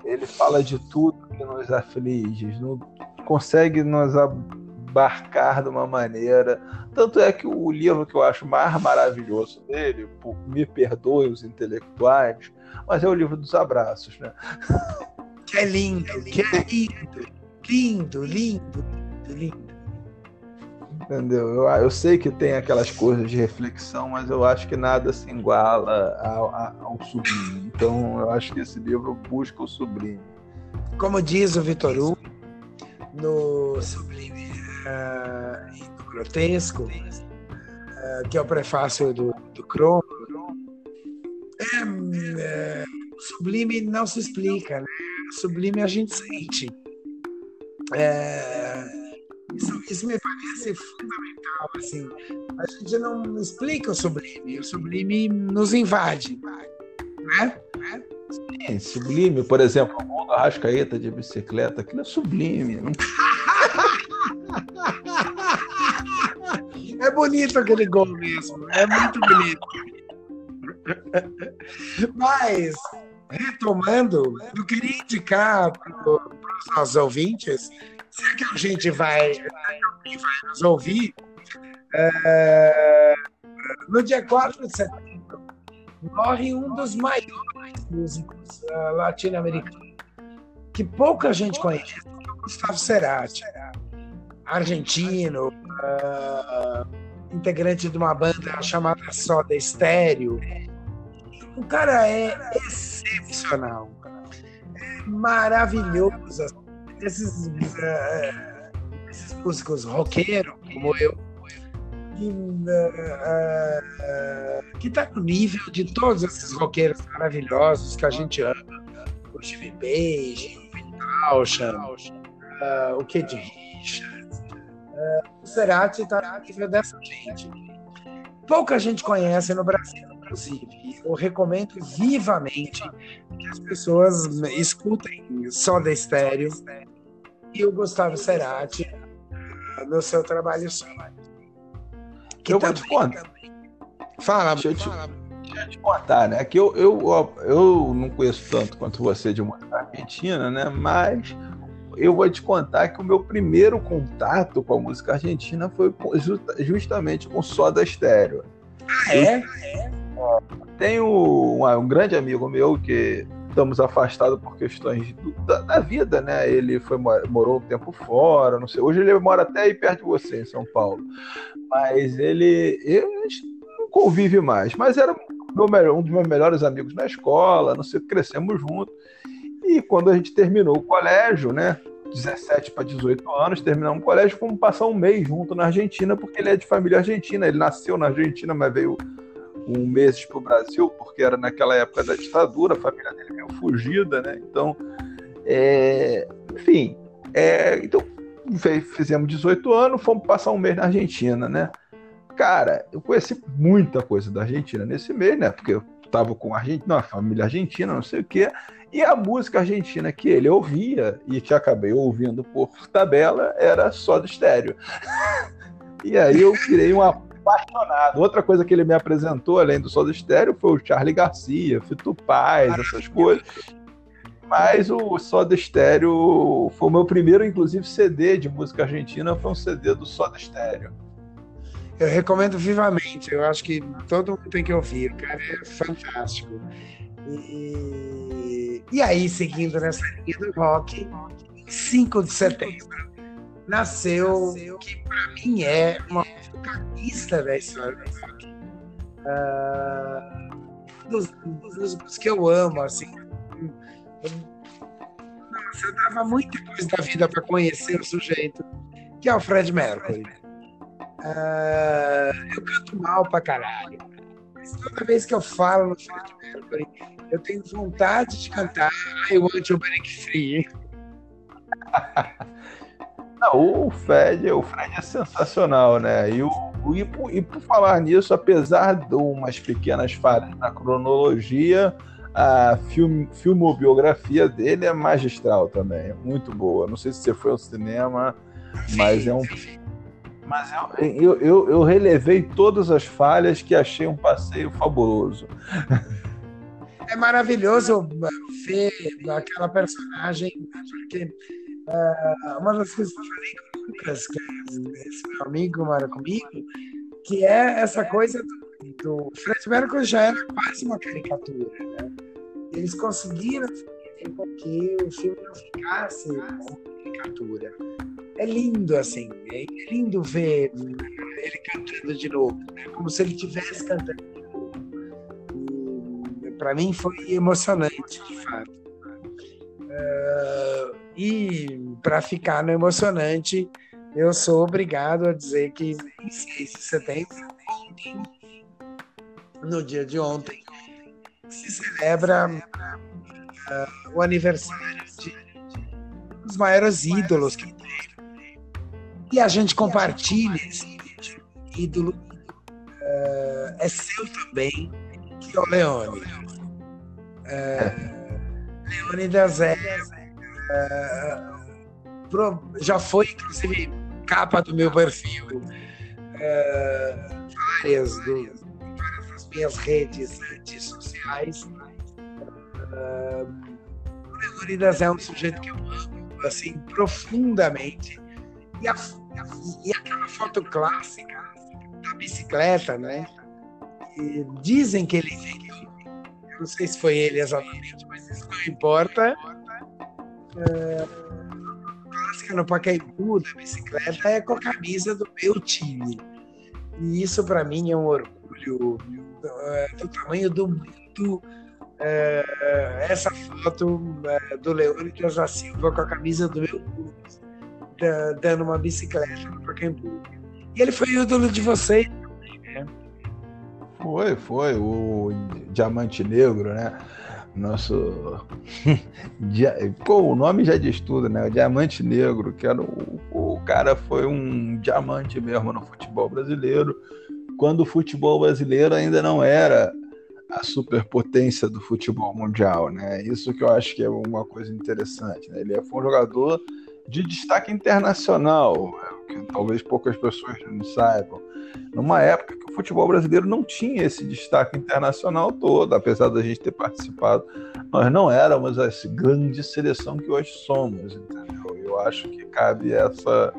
ele fala de tudo que nos aflige, não consegue nos abarcar de uma maneira. Tanto é que o livro que eu acho mais maravilhoso dele, por me perdoe os intelectuais, mas é o livro dos abraços, né? Que é lindo, <laughs> que é lindo, lindo, lindo, lindo. Entendeu? Eu, eu sei que tem aquelas coisas de reflexão, mas eu acho que nada se iguala ao, ao sublime. Então eu acho que esse livro busca o sublime. Como diz o Vitor Hugo, no Sublime uh, e no Grotesco, uh, que é o prefácio do, do Cromo, é, é, sublime não se explica, né? Sublime a gente sente. É, isso, isso me parece fundamental. Assim. A gente não explica o sublime, o sublime nos invade. Né? Sim, sublime, por exemplo, o gol da Rascaeta de bicicleta, aquilo é sublime. Não... É bonito aquele gol mesmo, é muito bonito. Mas, retomando, eu queria indicar para os nossos ouvintes Será que a gente vai, vai nos ouvir? É, no dia 4 de setembro, morre um dos maiores músicos uh, latino-americanos, que pouca gente conhece, Gustavo Cerati, argentino, uh, integrante de uma banda chamada Soda Stereo. O cara é excepcional, é maravilhoso. Esses, uh, esses músicos roqueiros, como eu, que, uh, que tá no nível de todos esses roqueiros maravilhosos que a gente ama. O Jimmy Page, o Pete uh, o Kid Richards. Uh, o Cerati tá no nível dessa gente. Pouca gente conhece no Brasil, inclusive. Eu recomendo vivamente que as pessoas escutem só da estéreo e o Gustavo Cerati no seu trabalho solo. Que eu vou te contar. Fala, deixa eu te, fala. Deixa eu te contar, né? Que eu, eu, eu não conheço tanto quanto você de música argentina, né? Mas eu vou te contar que o meu primeiro contato com a música argentina foi justamente com Soda Stereo. Ah, é? é? Tenho um, um grande amigo meu que estamos afastados por questões do, da, da, vida, né? Ele foi morou um tempo fora, não sei. Hoje ele mora até aí perto de você, em São Paulo. Mas ele. Gente não convive mais, mas era meu, um dos meus melhores amigos na escola, não sei, crescemos juntos. E quando a gente terminou o colégio, né? 17 para 18 anos, terminamos o colégio, fomos passar um mês junto na Argentina, porque ele é de família argentina. Ele nasceu na Argentina, mas veio um mês para o Brasil, porque era naquela época da ditadura, a família dele meio fugida, né? Então, é, enfim, é, então fizemos 18 anos, fomos passar um mês na Argentina, né? Cara, eu conheci muita coisa da Argentina nesse mês, né? Porque eu tava com a Argentina, uma família argentina, não sei o quê. E a música argentina que ele ouvia e que acabei ouvindo por tabela era só do estéreo. <laughs> e aí eu virei um apaixonado. Outra coisa que ele me apresentou, além do Soda Estéreo, foi o Charlie Garcia, Fito Paz, essas coisas. Mas o Soda Estéreo foi o meu primeiro, inclusive, CD de música argentina, foi um CD do Soda Estéreo. Eu recomendo vivamente, eu acho que todo mundo tem que ouvir, o cara é fantástico. E, e aí, seguindo nessa linha do rock, 5 de setembro, nasceu o que para mim é uma protagonista da história do rock. Uh, dos, dos, que eu amo, assim. Nossa, eu dava muita coisa da vida para conhecer o sujeito, que é o Fred Mercury. Uh, eu canto mal pra caralho. Mas toda vez que eu falo no Fred Mercury, eu tenho vontade de cantar I Want to Break Free. <laughs> Não, o Fred, o Fred é sensacional, né? E, o, e, por, e por falar nisso, apesar de umas pequenas falhas na cronologia, a film, filmobiografia dele é magistral também, é muito boa. Não sei se você foi ao cinema, mas é um. Mas eu, eu, eu, eu relevei todas as falhas que achei um passeio fabuloso. É maravilhoso ver aquela personagem, porque uh, uma das coisas que eu falei com o Lucas, que é esse meu amigo mora comigo, que é essa coisa do, do Fred Mercury já era quase uma caricatura, né? Eles conseguiram fazer com que o filme não ficasse uma caricatura. É lindo, assim, é lindo ver ele cantando de novo, né? como se ele estivesse cantando de novo. Para mim foi emocionante, de fato. Uh, e para ficar no emocionante, eu sou obrigado a dizer que em 6 de setembro, no dia de ontem, se celebra uh, o aniversário de um dos maiores ídolos que tem. E a gente compartilha esse ídolo, uh, é seu também, que é o Leone. Uh, Leônidas é uh, já foi, inclusive, capa do meu perfil. Uh, várias, várias das minhas redes, redes sociais. Uh, Leonidas é um sujeito que eu amo, assim, profundamente. E, a, e aquela foto clássica da bicicleta, né? E dizem que ele eu não sei se foi ele exatamente, mas isso não importa é, clássica no Pacaembu da bicicleta é com a camisa do meu time. E isso para mim é um orgulho é, do tamanho do mundo. É, essa foto é, do Leônidas da Silva com a camisa do meu clube, dando uma bicicleta no Pacaembu. E ele foi ídolo de vocês também, né? Foi, foi, o Diamante Negro, né? Nosso. <laughs> O nome já diz tudo, né? O Diamante Negro, que era o... o cara foi um diamante mesmo no futebol brasileiro, quando o futebol brasileiro ainda não era a superpotência do futebol mundial, né? Isso que eu acho que é uma coisa interessante. Né? Ele foi um jogador de destaque internacional, que talvez poucas pessoas não saibam numa época que o futebol brasileiro não tinha esse destaque internacional todo, apesar da gente ter participado, nós não éramos essa grande seleção que hoje somos, entendeu? Eu acho que cabe essa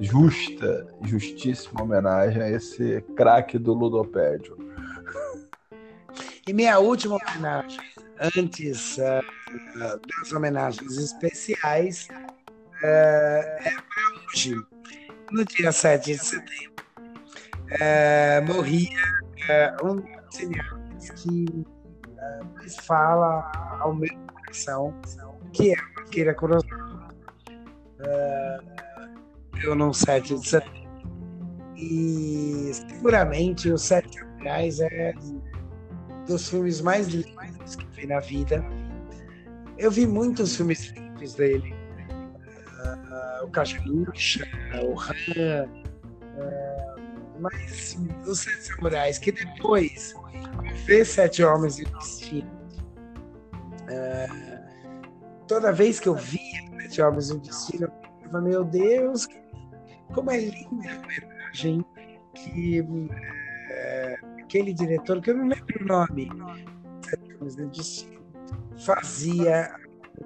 justa, justíssima homenagem a esse craque do ludopédio. E minha última homenagem, antes uh, das homenagens especiais, uh, é para hoje, no dia 7 de setembro é, morria é, um cineasta que é, mais fala ao meu coração, que é a Akira Kurosawa. É, eu não 7 de setembro. E seguramente o Sete Samurais é dos filmes mais lindos que vi na vida. Eu vi muitos filmes lindos dele. Uh, o Cajaluxa, o Han, uh, mas os Sete Samurais, que depois ver Sete Homens e Destino. Uh, toda vez que eu via Sete Homens e Destino, eu pensava, meu Deus, como é linda a homenagem que é, aquele diretor, que eu não lembro o nome, Sete Homens e Destino, fazia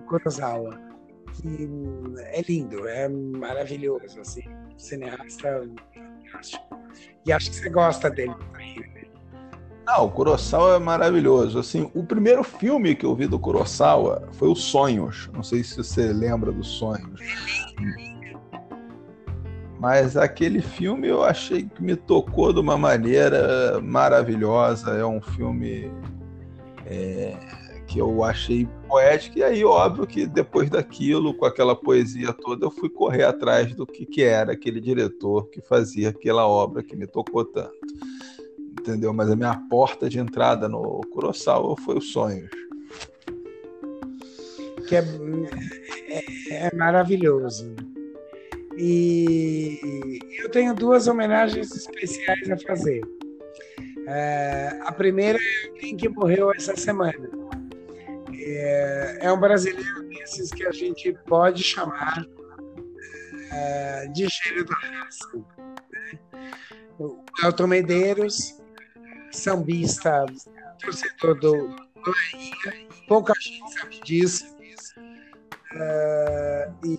Kurosawa. Que é lindo, é maravilhoso, assim, cineasta fantástico. E acho que você gosta dele? Não, o Kurosawa é maravilhoso. Assim, o primeiro filme que eu vi do Kurosawa foi o Sonhos. Não sei se você lembra dos Sonhos. Mas aquele filme eu achei que me tocou de uma maneira maravilhosa. É um filme é, que eu achei poético. E aí, óbvio que depois daquilo, com aquela poesia toda, eu fui correr atrás do que, que era aquele diretor que fazia aquela obra que me tocou tanto. Entendeu? Mas a minha porta de entrada no Kurosawa foi os sonhos. Que é, é, é maravilhoso. E eu tenho duas homenagens especiais a fazer. É, a primeira é alguém que morreu essa semana é, é um brasileiro desses que a gente pode chamar é, de gênio da raça. Né? Elton Medeiros, sambista, torcedor do, do Bahia, pouca gente sabe disso. É, e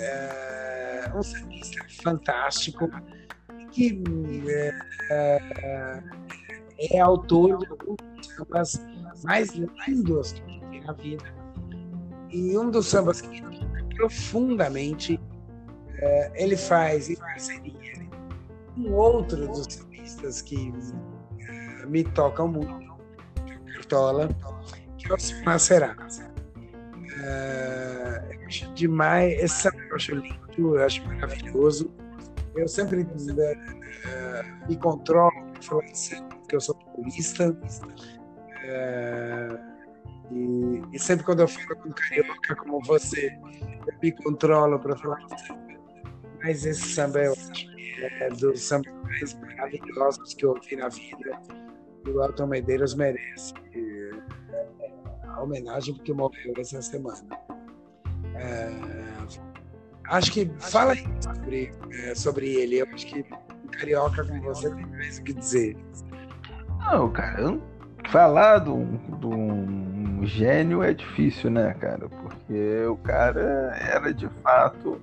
é, um sambista fantástico que é, é, é autor de alguns sambas mais lindos que tem na vida. E um dos sambas que me toca profundamente, é, ele faz em parceria com outro dos sambistas que é, me tocam muito, Cartola, que é o Silmar Será. É, eu acho demais, esse samba eu acho lindo, eu acho maravilhoso. Eu sempre me controlo de samba, porque eu sou paulista. É, e, e, sempre quando eu falo com carioca como você, eu me controlo para falar mas esse samba eu acho é dos sambas mais maravilhosos que eu ouvi na vida. E o Alton Medeiros merece a homenagem porque morreu essa semana. É, acho que fala aí sobre, é, sobre ele. Eu acho que carioca como você tem mais o que dizer. Não, cara, eu falar de um, gênio é difícil, né, cara? Porque o cara era de fato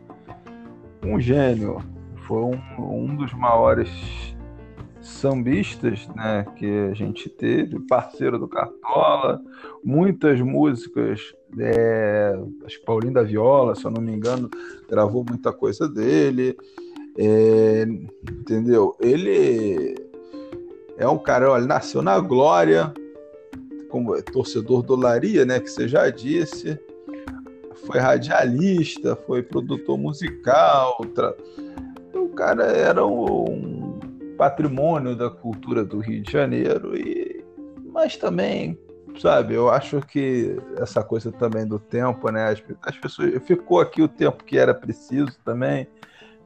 um gênio. Foi um, um dos maiores sambistas né, que a gente teve, parceiro do Cartola, muitas músicas, é, acho que Paulinho da Viola, se eu não me engano, gravou muita coisa dele, é, entendeu? Ele é um cara, olha, nasceu na glória, como torcedor do Laria, né, que você já disse, foi radialista, foi produtor musical, tra... o cara era um patrimônio da cultura do Rio de Janeiro e mas também sabe eu acho que essa coisa também do tempo né as, as pessoas ficou aqui o tempo que era preciso também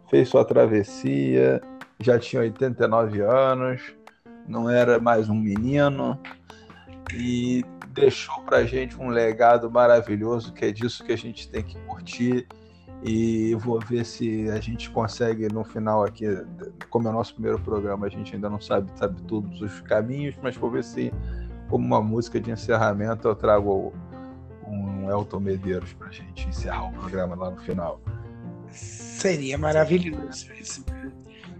fez sua travessia já tinha 89 anos não era mais um menino e deixou para gente um legado maravilhoso, que é disso que a gente tem que curtir. E vou ver se a gente consegue no final aqui, como é o nosso primeiro programa, a gente ainda não sabe, sabe todos os caminhos, mas vou ver se, como uma música de encerramento, eu trago um Elton Medeiros para a gente encerrar o programa lá no final. Seria maravilhoso isso.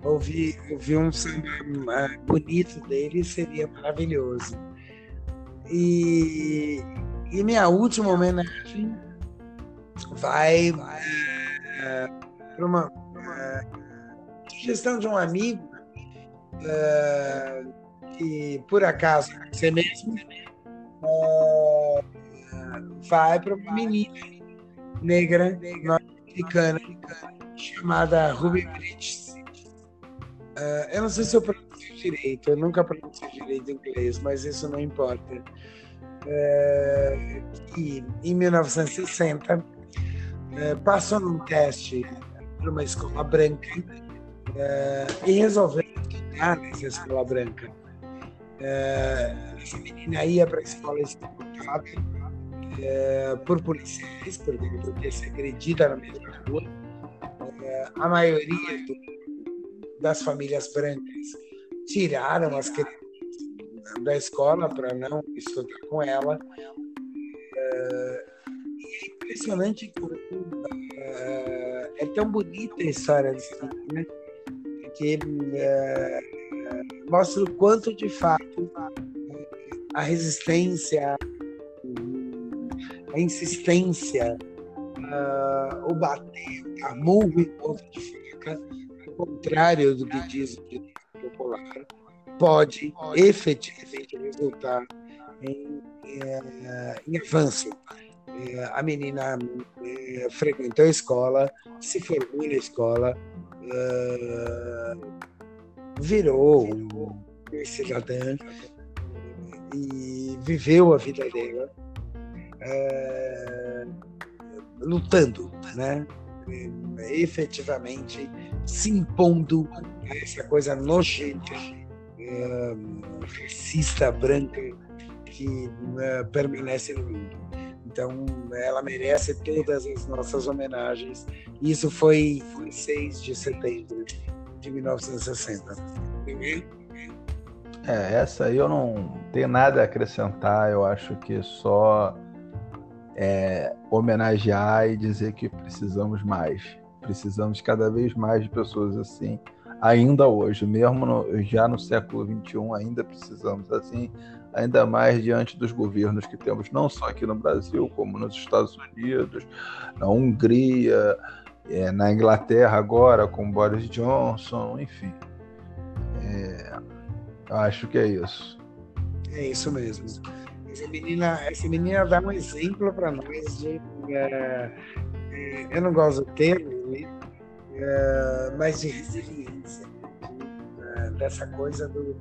Ouvir, ouvir um samba ah, bonito dele seria maravilhoso. E, e minha última homenagem vai, é, para uma, sugestão de um amigo uh, que por acaso você mesmo vai para uma menina negra norte-americana chamada Ruby Bridges. Uh, eu não sei se eu pronuncio direito, eu nunca pronuncio direito inglês, mas isso não importa. Uh, em 1960 uh, passou num teste para uma escola branca e resolveu estudar nessa escola branca. essa menina ia para a escola escoltada por policiais, porque podia ser agredida na mesma rua a maioria do, das famílias brancas tiraram as crianças da escola para não estudar com ela. É, é impressionante como é, é tão bonita a história desse né? que é, mostra o quanto de fato a resistência, a insistência, o bater a murro em ponta de faca, ao contrário do que diz o direito popular, pode efetivamente resultar em, em, em avanço. É, a menina é, frequentou a escola, se formou na escola, virou cidadã e viveu a vida dela lutando, né? Efetivamente se impondo essa coisa nojenta, racista, branca, que permanece no mundo. Então, ela merece todas as nossas homenagens. Isso foi em 6 de setembro de 1960. É, essa aí eu não tenho nada a acrescentar. Eu acho que só é, homenagear e dizer que precisamos mais. Precisamos cada vez mais de pessoas assim, ainda hoje, mesmo no, já no século XXI, ainda precisamos assim, ainda mais diante dos governos que temos, não só aqui no Brasil, como nos Estados Unidos, na Hungria, é, na Inglaterra agora, com Boris Johnson, enfim. É, acho que é isso. É isso mesmo. Essa menina, essa menina dá um exemplo para nós de. É, é, eu não gosto do termo, né? é, mas de resiliência, de, dessa coisa do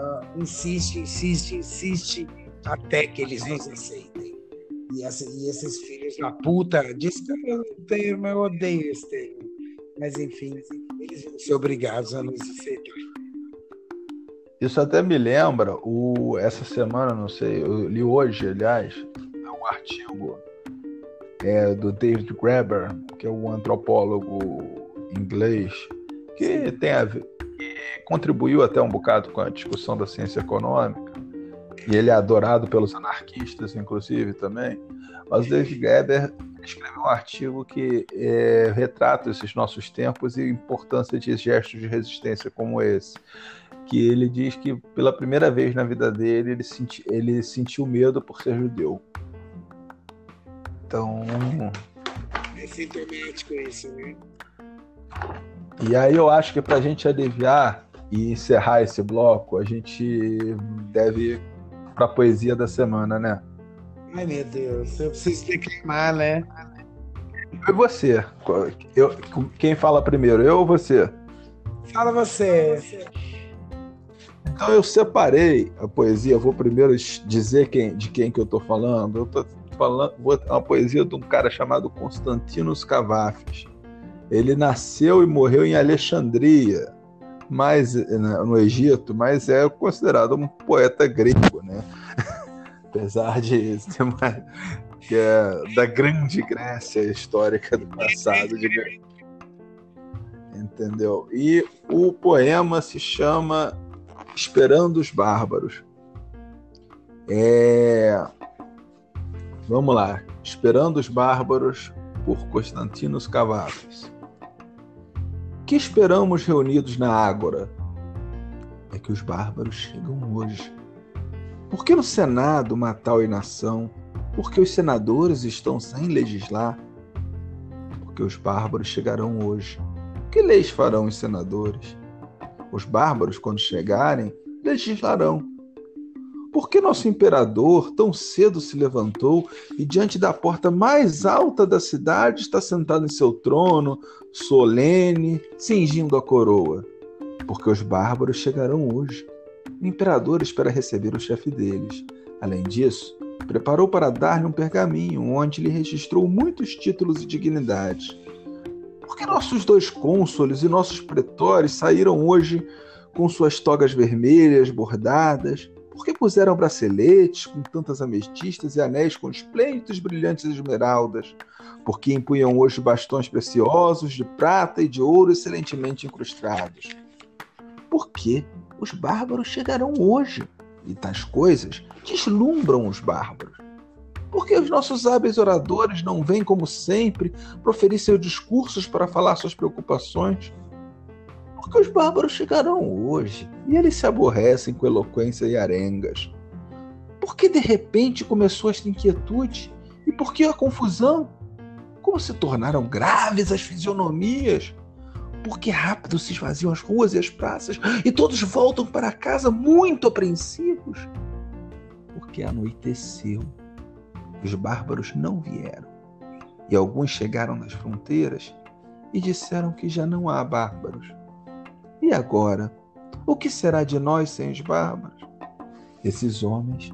uh, insiste, insiste, insiste até que eles nos aceitem. E, essa, e esses filhos da puta dizem o termo, eu odeio esse termo. Mas enfim, eles vão ser obrigados a nos aceitar. Isso até me lembra, o, essa semana, não sei, eu li hoje, aliás, um artigo é, do David Graeber, que é um antropólogo inglês, que tem a, que contribuiu até um bocado com a discussão da ciência econômica, e ele é adorado pelos anarquistas, inclusive, também. Mas o David Graeber escreveu um artigo que é, retrata esses nossos tempos e a importância de gestos de resistência como esse que ele diz que pela primeira vez na vida dele ele, senti, ele sentiu medo por ser judeu. Então. É sintomático isso, né? E aí eu acho que para a gente aliviar e encerrar esse bloco, a gente deve ir para a poesia da semana, né? Ai meu Deus, eu preciso declamar, né? E você? Eu, quem fala primeiro, eu ou você? Fala você. Fala você. Então eu separei a poesia, vou primeiro dizer quem, de quem que eu estou falando. Eu estou falando, vou uma poesia de um cara chamado Constantinos Cavafis. Ele nasceu e morreu em Alexandria, mas né, no Egito, mas é considerado um poeta grego, né? <laughs> Apesar de ser que é da grande Grécia histórica do passado, de... entendeu? E o poema se chama Esperando os Bárbaros. É... Vamos lá. Esperando os Bárbaros, por Constantinos Cavafis. Que esperamos reunidos na Ágora? É que os bárbaros chegam hoje. Por que no Senado uma tal inação? Porque os senadores estão sem legislar? Porque os bárbaros chegarão hoje. Que leis farão os senadores? Os bárbaros, quando chegarem, legislarão. Por que nosso imperador tão cedo se levantou e diante da porta mais alta da cidade está sentado em seu trono, solene, cingindo a coroa? Porque os bárbaros chegarão hoje. O imperador espera receber o chefe deles. Além disso, preparou para dar-lhe um pergaminho onde lhe registrou muitos títulos e dignidades. Por que nossos dois cônsules e nossos pretores saíram hoje com suas togas vermelhas bordadas? Por que puseram braceletes com tantas ametistas e anéis com esplêndidos brilhantes esmeraldas? Por que empunham hoje bastões preciosos de prata e de ouro excelentemente incrustados? Por que os bárbaros chegarão hoje? E tais coisas deslumbram os bárbaros. Por que os nossos hábeis oradores não vêm, como sempre, proferir seus discursos para falar suas preocupações? Porque os bárbaros chegarão hoje e eles se aborrecem com eloquência e arengas. Por que de repente começou esta inquietude? E por que a confusão? Como se tornaram graves as fisionomias? Por que rápido se esvaziam as ruas e as praças e todos voltam para casa muito apreensivos? Porque anoiteceu. Os bárbaros não vieram. E alguns chegaram nas fronteiras e disseram que já não há bárbaros e agora? O que será de nós sem os bárbaros? Esses homens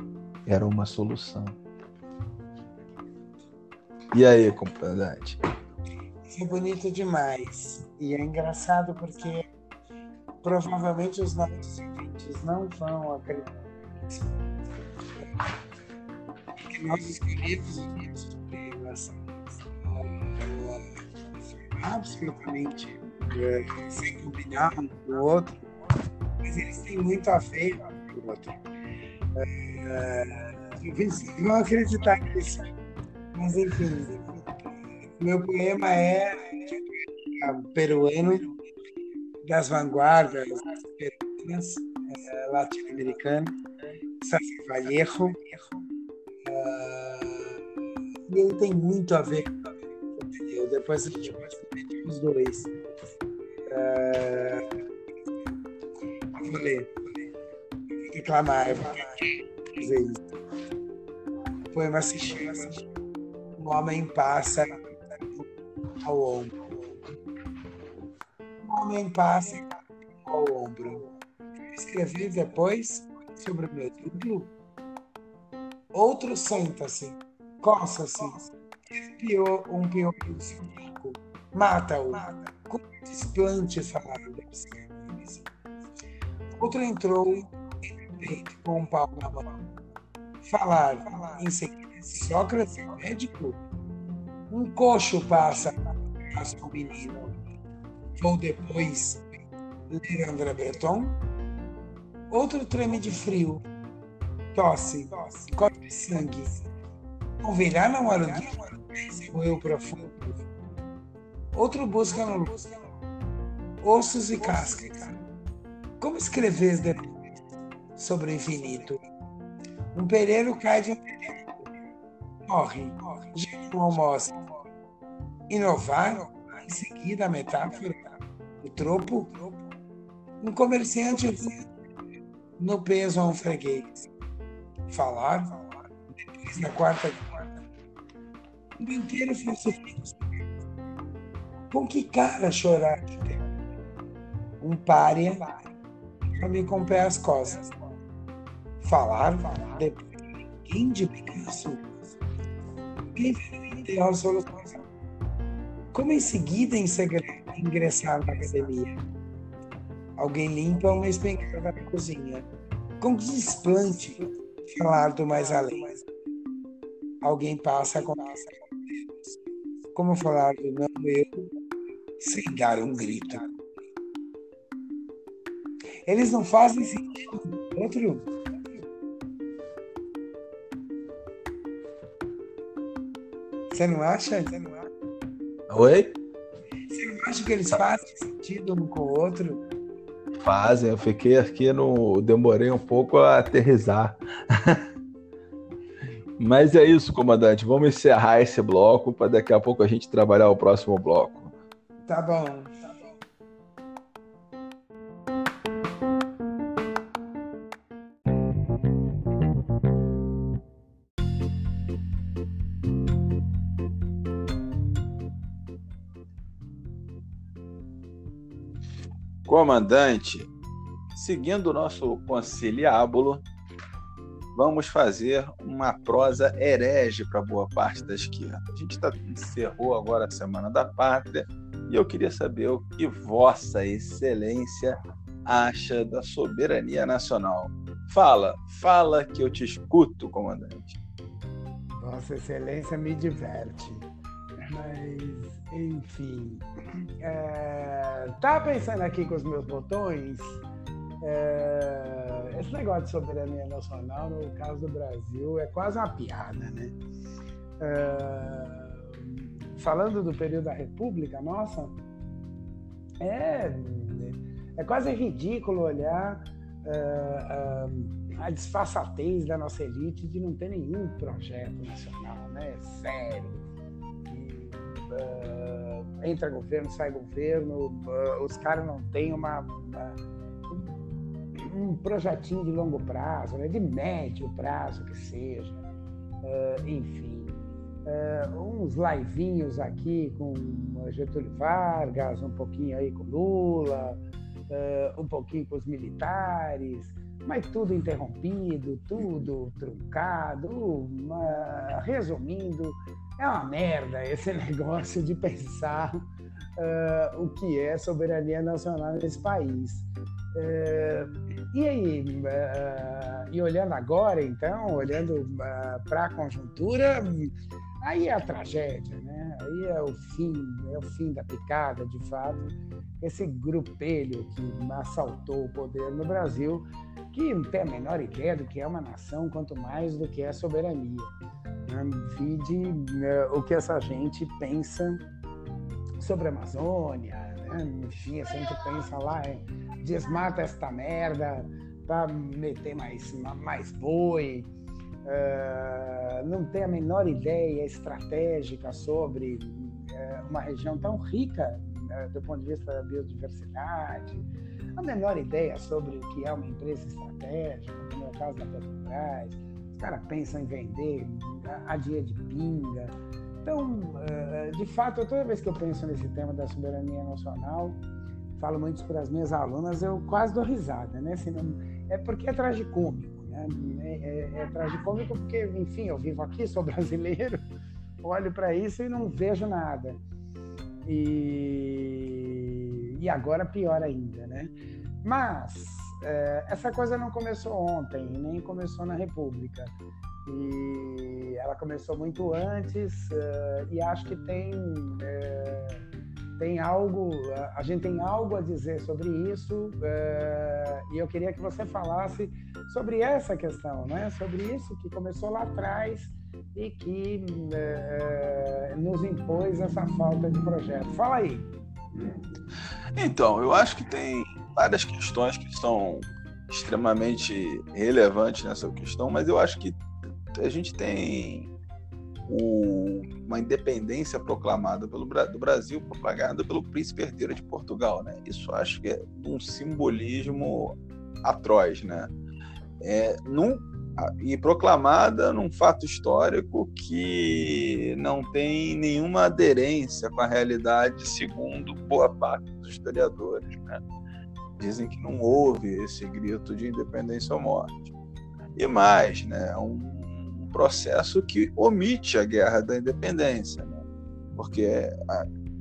eram uma solução. E aí? Isso é bonito demais. E é engraçado porque provavelmente os nossos ouvintes não vão acreditar que nós escolhemos os nossos temas absolutamente é, sem combinar um com o outro, mas eles têm muito a ver com o outro. É, vão acreditar nisso. Mas, enfim, meu poema é, é peruano, das vanguardas peruanas, é, latino-americanas, César Vallejo. E ele tem muito a ver com Depois a gente pode comentar os dois. É... Ler. Reclamar, fazer isso. Poema se chama O Homem Passa ao Ombro. O Homem Passa ao Ombro. Escrevi depois sobre o meu título. Outro senta-se, coça-se, um pior mata-o desplante falaram da psicanálise. Outro entrou com um pau na mão. Falar, falar em seguida, Sócrates, médico. Um coxo passa o menino. Vou depois ler André Breton. Outro treme de frio. Tosse, corre sangue. Converá não era o dia, morreu profundo. Outro busca no ossos e cascas. Como escrever depois sobre o infinito? Um pereiro cai de um pereiro. Morre, já não almoça. Inovar, em seguida a metáfora, o tropo. Um comerciante no peso a um freguês. Falar, depois da quarta um inteiro filosofia. Com que cara chorar? um pária para me comprar as costas. Falar depois ninguém de Picasso. Quem ter a solução? Como em seguida em segredo ingressar na academia? Alguém limpa uma espingarda na cozinha. Com desplante falar do mais além. Alguém passa com como falar do não eu sem dar um grito. Eles não fazem sentido. Outro. Você não acha? Você não acha? Oi? Você não acha que eles fazem sentido um com o outro? Fazem, eu fiquei aqui no. Demorei um pouco a aterrizar. <laughs> Mas é isso, comandante. Vamos encerrar esse bloco para daqui a pouco a gente trabalhar o próximo bloco. Tá bom. Comandante, seguindo o nosso conciliábulo, vamos fazer uma prosa herege para boa parte da esquerda. A gente tá, encerrou agora a Semana da Pátria e eu queria saber o que Vossa Excelência acha da soberania nacional. Fala, fala que eu te escuto, comandante. Vossa Excelência me diverte. Mas, enfim. É, tá pensando aqui com os meus botões. É, esse negócio de soberania nacional, no caso do Brasil, é quase uma piada, né? É, falando do período da República, nossa, é, é quase ridículo olhar é, a disfarçatez da nossa elite de não ter nenhum projeto nacional, né? Sério uh, entra governo, sai governo, uh, os caras não têm uma, uma, um projetinho de longo prazo, né, de médio prazo que seja, uh, enfim. uns livinhos aqui com Getúlio Vargas, um pouquinho aí com Lula, um pouquinho com os militares, mas tudo interrompido, tudo truncado, resumindo, é uma merda esse <laughs> negócio de pensar uh, o que é soberania nacional nesse país. Uh, e aí, uh, e olhando agora, então, olhando para a conjuntura, aí é a tragédia, né? Aí é o fim, é o fim da picada, de fato. Esse grupelho que assaltou o poder no Brasil, que não tem a menor ideia do que é uma nação, quanto mais do que é soberania. Né? Vide né, o que essa gente pensa sobre a Amazônia, né? enfim, a gente pensa lá, é, desmata esta merda para meter mais, mais boi, uh, não tem a menor ideia estratégica sobre uh, uma região tão rica uh, do ponto de vista da biodiversidade, a menor ideia sobre o que é uma empresa estratégica, como é o caso da Petrobras, os caras pensam em vender a dia de pinga. Então, eh, de fato, toda vez que eu penso nesse tema da soberania nacional, falo muito para as minhas alunas, eu quase dou risada, né? é porque é tragicômico, né? É, é, é tragicômico porque, enfim, eu vivo aqui, sou <laughs> brasileiro, olho para isso e não vejo nada. E, e agora pior ainda, né? Mas é, essa coisa não começou ontem, nem começou na República. E ela começou muito antes uh, e acho que tem, uh, tem algo, a gente tem algo a dizer sobre isso uh, e eu queria que você falasse sobre essa questão, né? sobre isso que começou lá atrás e que nos impôs essa falta de projeto. Fala aí. Então, eu acho que tem várias questões que são extremamente relevantes nessa questão, mas eu acho que a gente tem o, uma independência proclamada pelo do Brasil, propagada pelo príncipe herdeiro de Portugal, né? Isso acho que é um simbolismo atroz, né? É, num, e proclamada num fato histórico que não tem nenhuma aderência com a realidade, segundo boa parte dos historiadores, né? Dizem que não houve esse grito de independência ou morte. E mais, né, é um, processo que omite a guerra da independência, né? porque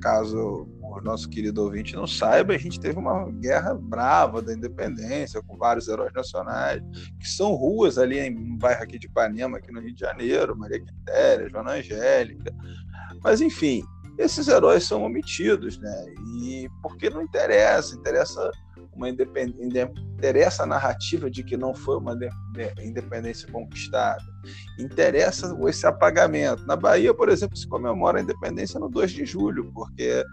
caso o nosso querido ouvinte não saiba, a gente teve uma guerra brava da independência, com vários heróis nacionais, que são ruas ali em um bairro aqui de Ipanema, aqui no Rio de Janeiro, Maria Quitéria, Joana Angélica. Mas, enfim, esses heróis são omitidos, né? E porque não interessa, interessa uma independência, interessa a narrativa de que não foi uma independência conquistada. Interessa esse apagamento. Na Bahia, por exemplo, se comemora a independência no 2 de julho, porque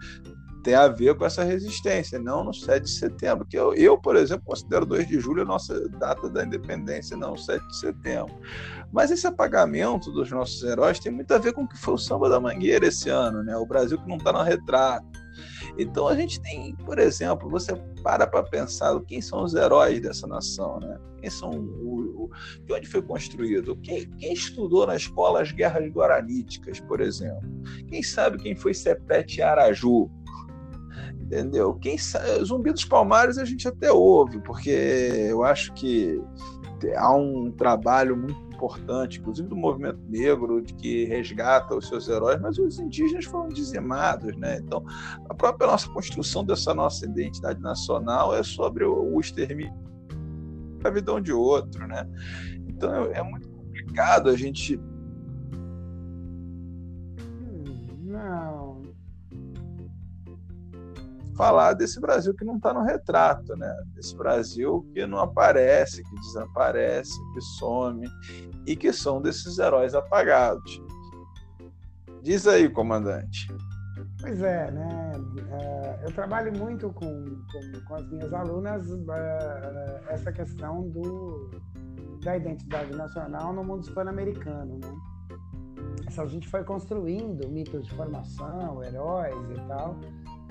tem a ver com essa resistência, não no 7 de setembro. Que eu, eu, por exemplo, considero 2 de julho a nossa data da independência, não 7 de setembro. Mas esse apagamento dos nossos heróis tem muito a ver com o que foi o samba da Mangueira esse ano, né? O Brasil que não está no retrato. Então a gente tem, por exemplo, você para para pensar quem são os heróis dessa nação, né? Quem são o, de onde foi construído? Quem, quem, estudou na escola as guerras guaraníticas, por exemplo? Quem sabe quem foi Sepete Araju? Entendeu? Quem Zumbi dos Palmares a gente até ouve, porque eu acho que há um trabalho muito importante, inclusive do movimento negro, de que resgata os seus heróis, mas os indígenas foram dizimados, né? Então, a própria nossa construção dessa nossa identidade nacional é sobre o, extermínio da vida de outro, né? Então, é, é muito complicado a gente falar desse Brasil que não está no retrato, né? Desse Brasil que não aparece, que desaparece, que some e que são desses heróis apagados. Diz aí, comandante. Pois é, né? É, eu trabalho muito com, com, com as minhas alunas é, essa questão do, da identidade nacional no mundo hispano-americano, né? Essa, gente foi construindo mitos de formação, heróis e tal,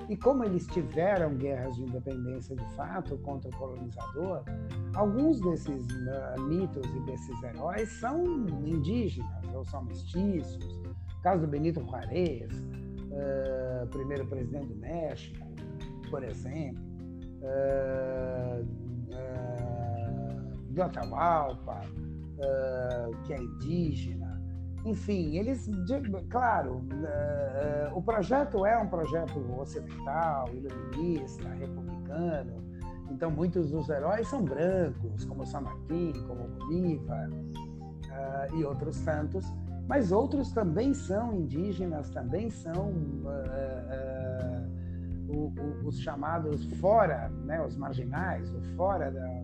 e como eles tiveram guerras de independência de fato contra o colonizador, alguns desses uh, mitos e desses heróis são indígenas ou são mestiços. Caso do Benito Juárez, uh, primeiro presidente do México, por exemplo, uh, uh, do Atahualpa, que é indígena. Enfim, eles, claro, uh, o projeto é um projeto ocidental, iluminista, republicano. Então, muitos dos heróis são brancos, como San Martín, como Bolívar uh, e outros tantos. Mas outros também são indígenas, também são uh, os chamados fora, né, os marginais, o fora da,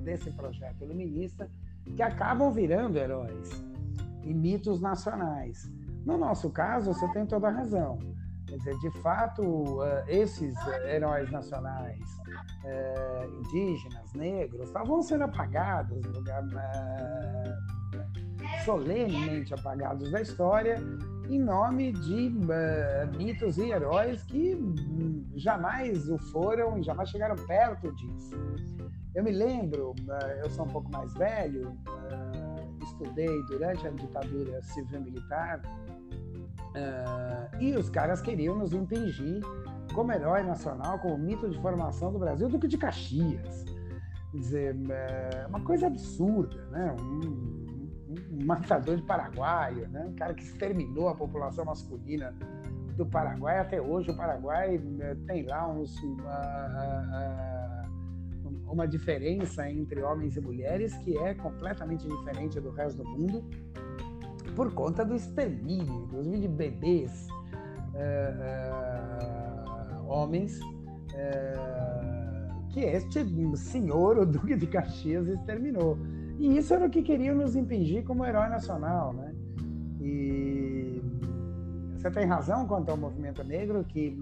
desse projeto iluminista, que acabam virando heróis e mitos nacionais. No nosso caso, você tem toda a razão. Quer dizer, de fato, eh, esses heróis nacionais eh, indígenas, negros, estavam sendo apagados, eh, solenemente apagados da história, em nome de mitos e heróis que jamais o foram e jamais chegaram perto disso. Eu me lembro, eu sou um pouco mais velho, estudei durante a ditadura civil-militar, uh, e os caras queriam nos impingir como herói nacional, como mito de formação do Brasil, do que de Caxias. Quer dizer, é uma coisa absurda, né? Um, um, matador de paraguaio, né? um cara que exterminou a população masculina do Paraguai. Até hoje, o Paraguai eh, tem lá uns. Uma diferença entre homens e mulheres que é completamente diferente do resto do mundo por conta do extermínio, inclusive de bebês é, é, homens é, que este senhor, o Duque de Caxias, exterminou. E isso era o que queriam nos impingir como herói nacional, né? E você tem razão quanto ao movimento negro que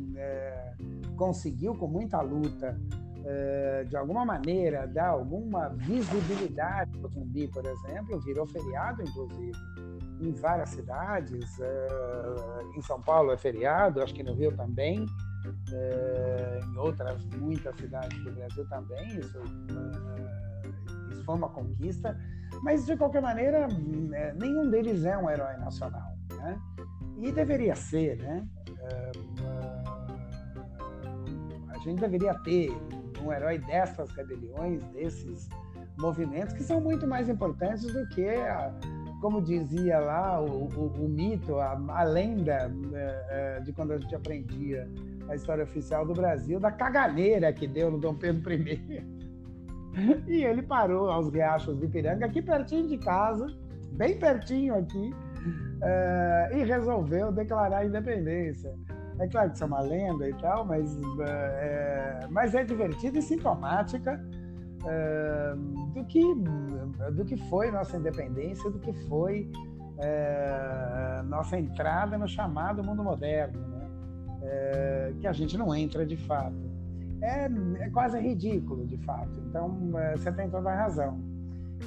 conseguiu com muita luta eh, de alguma maneira, dar alguma visibilidade para o zumbi, por exemplo, virou feriado, inclusive, em várias cidades. Eh, em São Paulo é feriado, acho que no Rio também, eh, em outras muitas cidades do Brasil também. Isso, isso foi uma conquista, mas de qualquer maneira, nenhum deles é um herói nacional, né? E deveria ser, né? a gente deveria ter um herói dessas rebeliões, desses movimentos, que são muito mais importantes do que, a, como dizia lá, o, o, o mito, a, a lenda é, é, de quando a gente aprendia a história oficial do Brasil, da caganeira que deu no Dom Pedro I. e ele parou aos riachos de Piranga, aqui pertinho de casa, bem pertinho aqui, é, e resolveu declarar a independência. É claro que isso é uma lenda e tal, mas é, mas é divertida e sintomática é, do, que, do que foi nossa independência, do que foi é, nossa entrada no chamado mundo moderno, né? é, que a gente não entra de fato. É, é quase ridículo, de fato. Então, é, você tem toda a razão.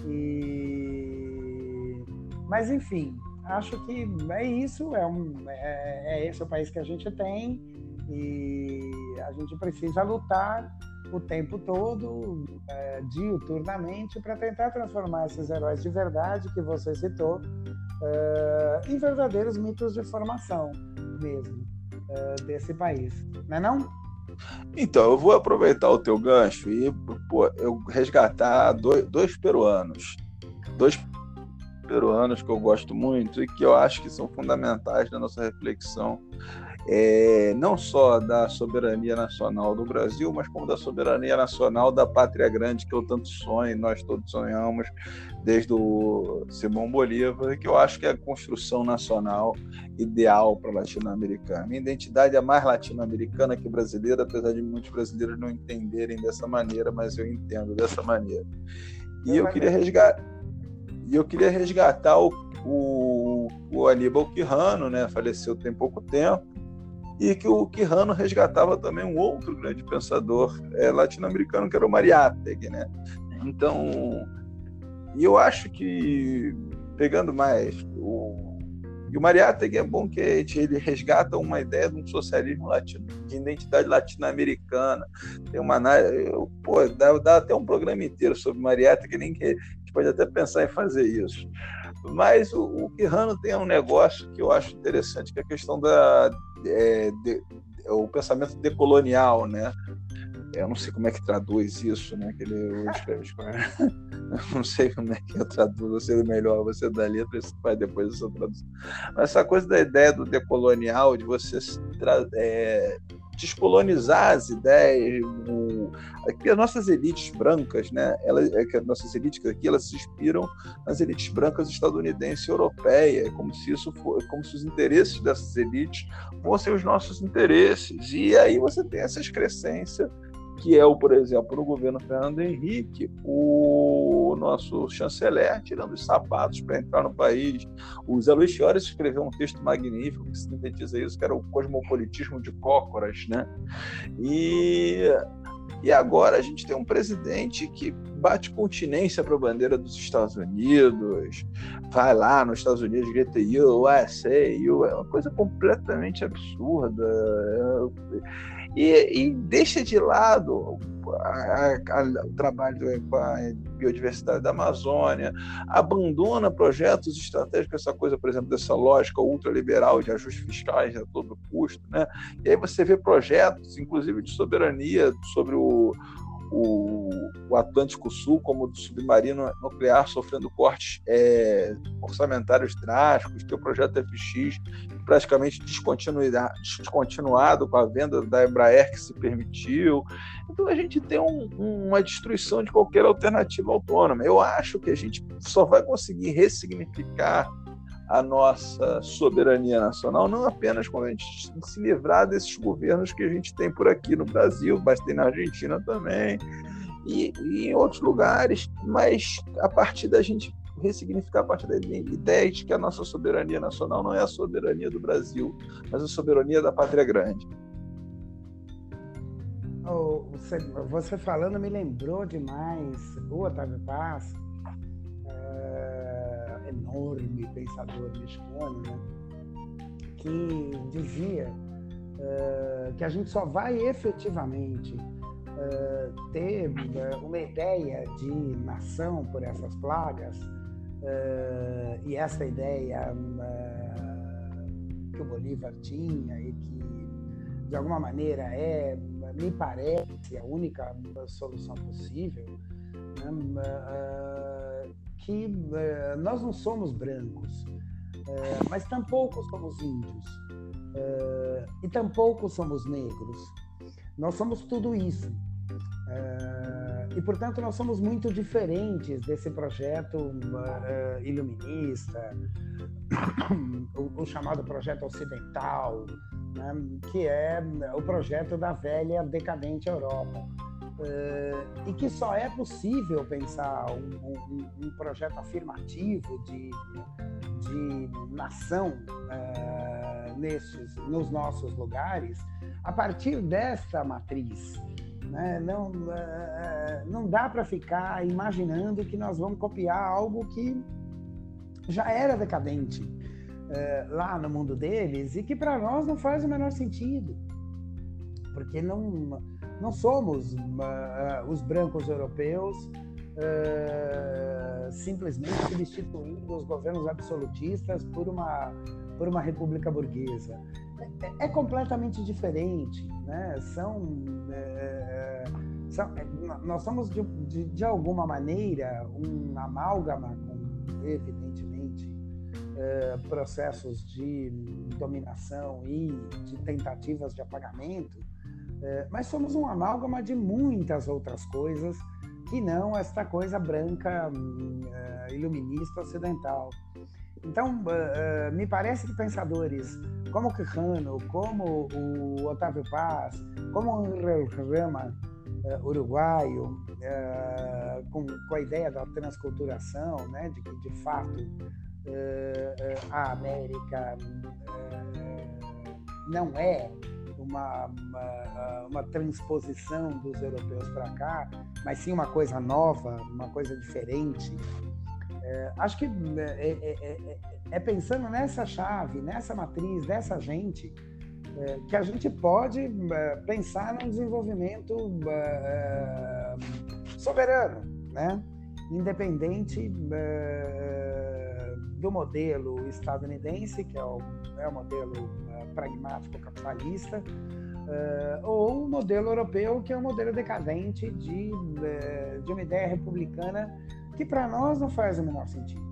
E... Mas, enfim, acho que é isso, é, um, é, é esse o país que a gente tem e a gente precisa lutar o tempo todo, é, diuturnamente, para tentar transformar esses heróis de verdade que você citou é, em verdadeiros mitos de formação mesmo é, desse país. Não é não? Então, eu vou aproveitar o teu gancho e pô, eu resgatar dois, dois peruanos. Dois peruanos que eu gosto muito e que eu acho que são fundamentais na nossa reflexão, é, não só da soberania nacional do Brasil, mas como da soberania nacional da pátria grande que eu tanto sonho, nós todos sonhamos, desde o Simão Bolívar, que eu acho que é a construção nacional ideal para latino-americana. Minha identidade é mais latino-americana que brasileira, apesar de muitos brasileiros não entenderem dessa maneira, mas eu entendo dessa maneira. E eu queria resgatar e eu queria resgatar o, o, o Aníbal Quirrano, né? faleceu tem pouco tempo, e que o Quirrano resgatava também um outro grande pensador é, latino-americano, que era o Mariátegui. Né? Então, eu acho que, pegando mais o e o Mariátegui é bom que ele resgata uma ideia de um socialismo latino, de identidade latino-americana. Tem uma pô, dá, dá, até um programa inteiro sobre Mariátegui, nem que pode até pensar em fazer isso. Mas o, o Quirrano tem um negócio que eu acho interessante, que é a questão da é, de, o pensamento decolonial, né? Eu não sei como é que traduz isso, né? Que ele escreve. <laughs> não sei como é que eu traduzo. Você melhor, você da letra, você faz depois essa tradução. Mas essa coisa da ideia do decolonial, de você é, descolonizar as ideias, o, aqui as nossas elites brancas, né? Elas, é as nossas elites aqui, elas se inspiram nas elites brancas estadunidense e europeia, como se isso for, como se os interesses dessas elites fossem os nossos interesses. E aí você tem essa excrescência que é o, por exemplo, no governo Fernando Henrique, o nosso chanceler tirando os sapatos para entrar no país. O Zé Luiz Fiores escreveu um texto magnífico que sintetiza isso, que era o cosmopolitismo de Cócoras, né? E e agora a gente tem um presidente que bate continência para a bandeira dos Estados Unidos, vai lá nos Estados Unidos, grita USA, é uma coisa completamente absurda e, e deixa de lado a, a, o trabalho com a biodiversidade da Amazônia, abandona projetos estratégicos, essa coisa, por exemplo, dessa lógica ultraliberal de ajustes fiscais a todo custo. Né? E aí você vê projetos, inclusive de soberania sobre o, o, o, Atlântico Sul, como do submarino nuclear, sofrendo cortes é, orçamentários drásticos, tem o projeto FX praticamente descontinuado com a venda da Embraer que se permitiu. Então a gente tem um, uma destruição de qualquer alternativa autônoma. Eu acho que a gente só vai conseguir ressignificar a nossa soberania nacional, não apenas quando a gente se livrar desses governos que a gente tem por aqui no Brasil, mas tem na Argentina também, e, e em outros lugares, mas a partir da gente ressignificar a partir da ideia de que a nossa soberania nacional não é a soberania do Brasil, mas a soberania da pátria grande. Você, você, falando me lembrou demais o Otávio Paz, enorme pensador mexicano, né? que dizia uh, que a gente só vai efetivamente uh, ter uh, uma ideia de nação por essas plagas, e essa ideia que o Bolívar tinha e que, de alguma maneira, é, me parece, a única solução possível, né? Que uh, nós não somos brancos, uh, mas tampouco somos índios, uh, e tampouco somos negros. Nós somos tudo isso. e, portanto, nós somos muito diferentes desse projeto iluminista, <coughs> o, o, chamado projeto ocidental, né, que é o projeto da velha decadente Europa Uh, e que só é possível pensar um, um, um projeto afirmativo de, de nação uh, nos nossos lugares a partir dessa matriz. Né? Não, uh, não dá para ficar imaginando que nós vamos copiar algo que já era decadente lá no mundo deles e que para nós não faz o menor sentido. Porque não não somos uh, os brancos europeus uh, simplesmente substituindo os governos absolutistas por uma por uma república burguesa. É, é completamente diferente, né? São, é, são nós somos de, de, de, alguma maneira um amálgama com evidentemente processos de dominação e de tentativas de apagamento, é, mas somos um amálgama de muitas outras coisas que não esta coisa branca uh, iluminista ocidental. Então, uh, uh, me parece que pensadores como Quijano, como o Otávio Paz, como o Rama, uruguaio, com, com, a ideia da transculturação, né, de que de fato a América não é uma, uma, uma transposição dos europeus para cá, mas sim uma coisa nova, uma coisa diferente. É, acho que é, é, é, é, pensando nessa chave, nessa matriz, dessa gente, é, que a gente pode é, pensar num desenvolvimento soberano, né? independente do modelo estadunidense, que é o, é o modelo pragmático capitalista, uh, ou o modelo europeu, que é um modelo decadente de, uh, de uma ideia republicana que para nós não faz o menor sentido.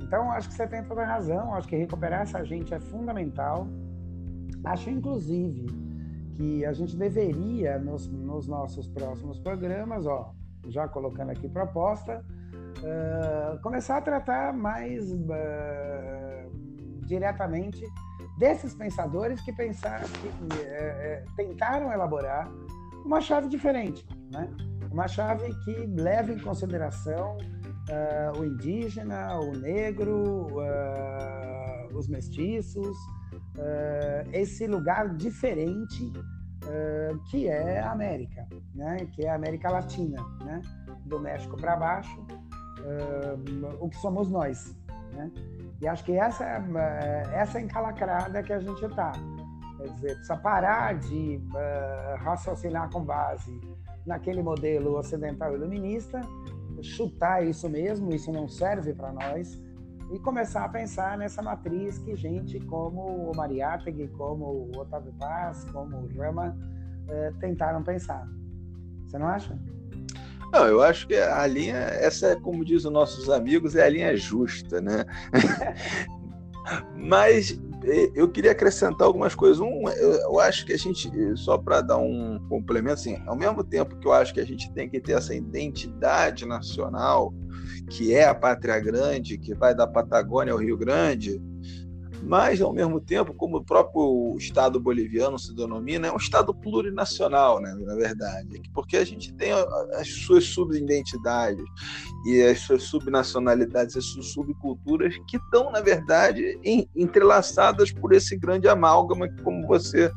Então, acho que você tem toda a razão, acho que recuperar essa gente é fundamental. Acho, inclusive, que a gente deveria, nos, nos nossos próximos programas, ó, já colocando aqui proposta, uh, começar a tratar mais uh, diretamente desses pensadores que pensaram, que é, tentaram elaborar uma chave diferente, né? uma chave que leva em consideração uh, o indígena, o negro, uh, os mestiços, uh, esse lugar diferente que é a América, né? que é a América Latina, né? do México para baixo, o que somos nós. Né? E acho que essa, é, essa encalacrada que a gente está. Quer dizer, precisa parar de uh, raciocinar com base naquele modelo ocidental iluminista, chutar isso mesmo, isso não serve para nós, e começar a pensar nessa matriz que gente como o Mariátegui, como o Otávio Paz, como o Rama uh, tentaram pensar. Você não acha? Não, eu acho que a linha, essa é como dizem os nossos amigos, é a linha justa, né? <laughs> Mas eh, eu queria acrescentar algumas coisas. Um, eu acho que a gente, só para dar um complemento, assim, ao mesmo tempo que eu acho que a gente tem que ter essa identidade nacional, que é a pátria grande, que vai da Patagônia ao Rio Grande, mas, ao mesmo tempo, como o próprio Estado boliviano se denomina, é um Estado plurinacional, né, na verdade, porque a gente tem as suas subidentidades e as suas subnacionalidades, as suas subculturas, que estão, na verdade, entrelaçadas por esse grande amálgama, como você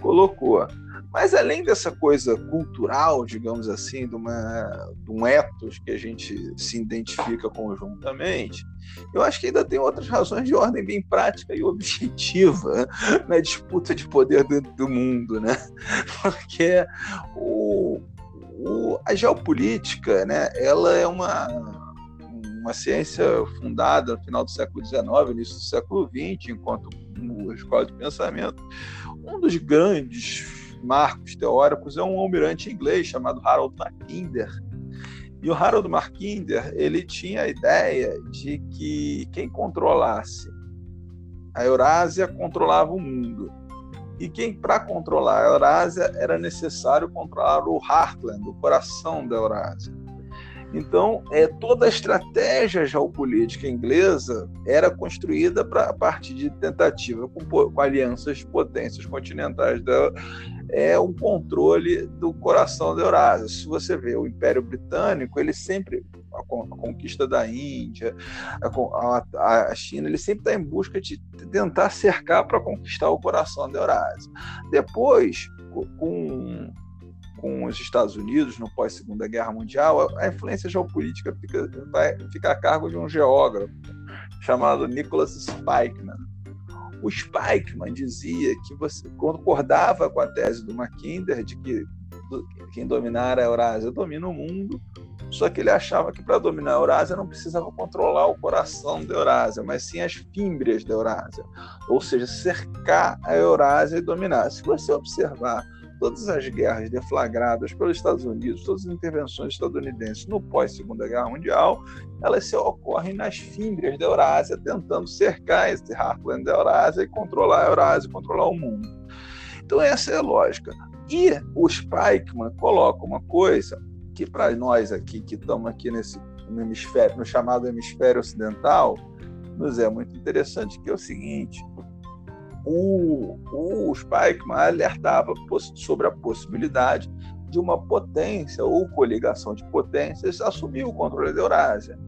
colocou. Mas além dessa coisa cultural, digamos assim, de, uma, de um ethos que a gente se identifica conjuntamente, eu acho que ainda tem outras razões de ordem bem prática e objetiva <laughs> na disputa de poder dentro do mundo, né? <laughs> Porque o, o, a geopolítica, né, ela é uma, uma ciência fundada no final do século XIX, início do século XX, enquanto escola de pensamento, um dos grandes marcos teóricos é um almirante inglês chamado Harold Mackinder. E o Harold Mackinder ele tinha a ideia de que quem controlasse a Eurásia controlava o mundo. E quem, para controlar a Eurásia, era necessário controlar o Heartland, o coração da Eurásia. Então, é, toda a estratégia geopolítica inglesa era construída pra, a partir de tentativa com, com alianças potências continentais da, é um controle do coração da Eurásia. Se você vê o Império Britânico, ele sempre a, conquista da Índia, a, a China, ele sempre está em busca de tentar cercar para conquistar o coração da Eurásia. Depois, com com os Estados Unidos no pós Segunda Guerra Mundial, a influência geopolítica fica, vai, fica a cargo de um geógrafo chamado Nicholas Spikeman. O Spikeman dizia que você concordava com a tese do Mackinder de que quem dominar a Eurásia domina o mundo, Só que ele achava que para dominar a Eurásia não precisava controlar o coração da Eurásia, mas sim as fímbrias da Eurásia, ou seja, cercar a Eurásia e dominar. Se você observar todas as guerras deflagradas pelos Estados Unidos, todas as intervenções estadunidenses no pós-Segunda Guerra Mundial, elas se ocorrem nas fímbrias da Eurásia, tentando cercar esse heartland da Eurásia e controlar a Eurásia, controlar o mundo. Então essa é a lógica. E o Spikeman coloca uma coisa que para nós aqui que estamos aqui nesse no hemisfério, no chamado hemisfério ocidental, nos é muito interessante, que é o seguinte: o, o Spikeman alertava sobre a possibilidade de uma potência ou coligação de potências assumir o controle da Eurásia.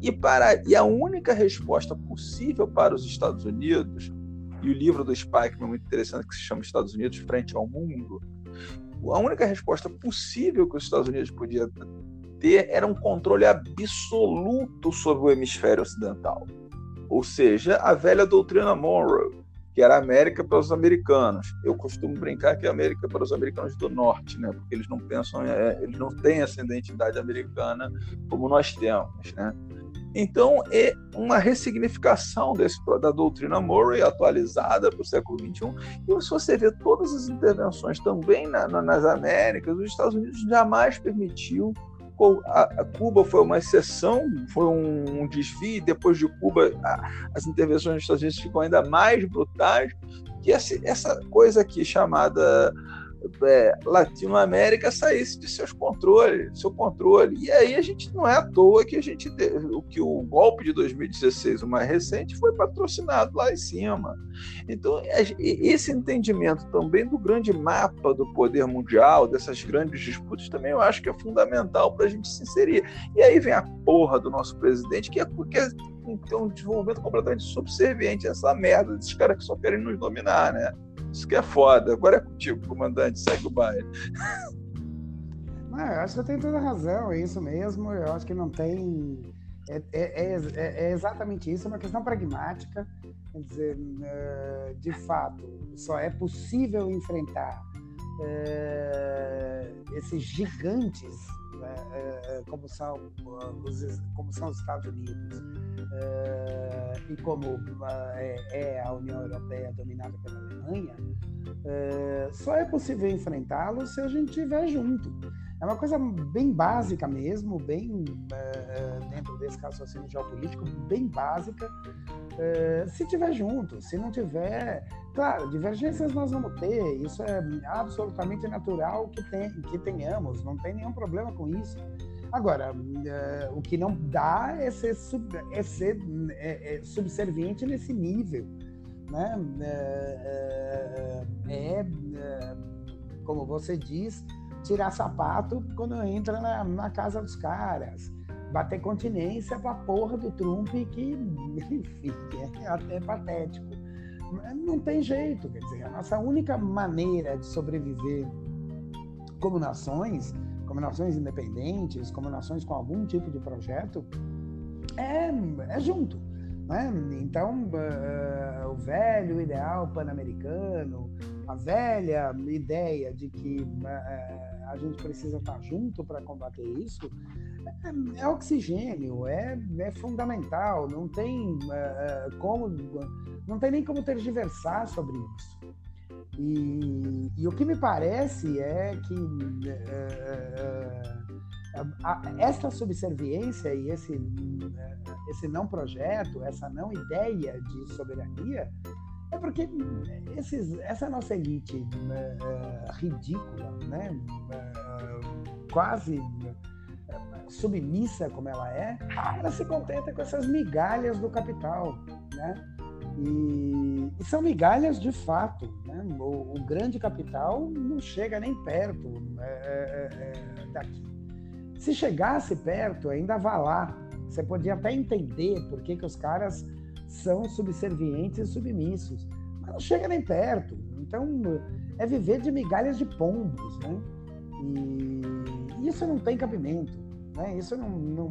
E, para, e a única resposta possível para os Estados Unidos, e o livro do Spikeman é muito interessante, que se chama Estados Unidos Frente ao Mundo, a única resposta possível que os Estados Unidos podia ter era um controle absoluto sobre o hemisfério ocidental. Ou seja, a velha doutrina Monroe, que era América para os americanos. Eu costumo brincar que é América para os americanos do norte, né? Porque eles não pensam, é, eles não têm essa identidade americana como nós temos, né? Então, é uma ressignificação desse, da doutrina Murray atualizada para o século XXI. E se você vê todas as intervenções também na, na, nas Américas, os Estados Unidos jamais permitiu a, Cuba foi uma exceção, foi um, um desvio, depois de Cuba a, as intervenções dos Estados Unidos ficam ainda mais brutais, que essa, essa coisa aqui chamada é, Latinoamérica saísse de seus controles, seu controle. E aí a gente não é à toa que a gente o que o golpe de 2016, o mais recente, foi patrocinado lá em cima. Então esse entendimento também do grande mapa do poder mundial, dessas grandes disputas, também eu acho que é fundamental para a gente se inserir. E aí vem a porra do nosso presidente, que é porque tem um desenvolvimento completamente subserviente a essa merda desses caras que só querem nos dominar, né? Isso que é foda. Agora é contigo, comandante. Segue o baile. Não, eu acho que você tem toda a razão, é isso mesmo. Eu acho que não tem. É, é, é, é exatamente isso, é uma questão pragmática. Quer dizer, eh, de fato, só é possível enfrentar eh, esses gigantes né, eh, como, são, os, como são os Estados Unidos e como é a União Europeia dominada pela Alemanha, só é possível enfrentá-los se a gente estiver junto. É uma coisa bem básica mesmo, bem dentro desse raciocínio geopolítico, bem básica. se tiver junto, se não tiver, claro, divergências nós vamos ter. Isso é absolutamente natural que, tem, que tenhamos. Não tem nenhum problema com isso. Agora, o que não dá é ser, sub, é ser é, é subserviente nesse nível né? É, é, é, como você diz, tirar sapato quando entra na, na casa dos caras, bater continência para a porra do Trump, que, <laughs> enfim, é até patético. Não tem jeito, quer dizer, a nossa única maneira de sobreviver como nações, como nações independentes, como nações com algum tipo de projeto, é, é junto né? Então, uh, o velho ideal pan-americano, a velha ideia de que uh, a gente precisa estar junto para combater isso, é, é, oxigênio, é, é fundamental, não tem uh, como, não tem nem como tergiversar sobre isso. E, e, o que me parece é que esta subserviência e esse, esse não projeto, essa não ideia de soberania, é porque esses, essa nossa elite uh, ridícula, né, uh, quase uh, submissa como ela é, ela se contenta com essas migalhas do capital, né? E, e são migalhas de fato. Né? O, o, grande capital não chega nem perto daqui. Se chegasse perto, ainda vá lá. Você podia até entender por que, que os caras são subservientes e submissos. Mas não chega nem perto. Então, é viver de migalhas de pombos, né? E isso não tem cabimento. Né? Isso não, não,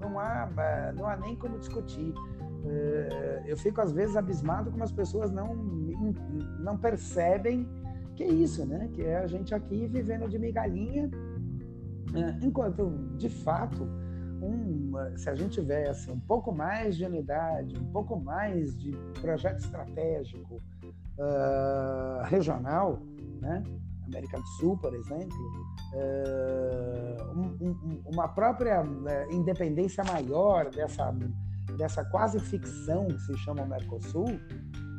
não, há, não há nem como discutir. Eh, eu fico, às vezes, abismado como as pessoas não, não percebem que é isso, né? Que é a gente aqui vivendo de migalhinha É, enquanto, de fato, se a gente tivesse um pouco mais de unidade, um pouco mais de projeto estratégico uh, regional, né? América do Sul, por exemplo, uh, um, um, uma própria uh, independência maior dessa, dessa quase ficção que se chama Mercosul,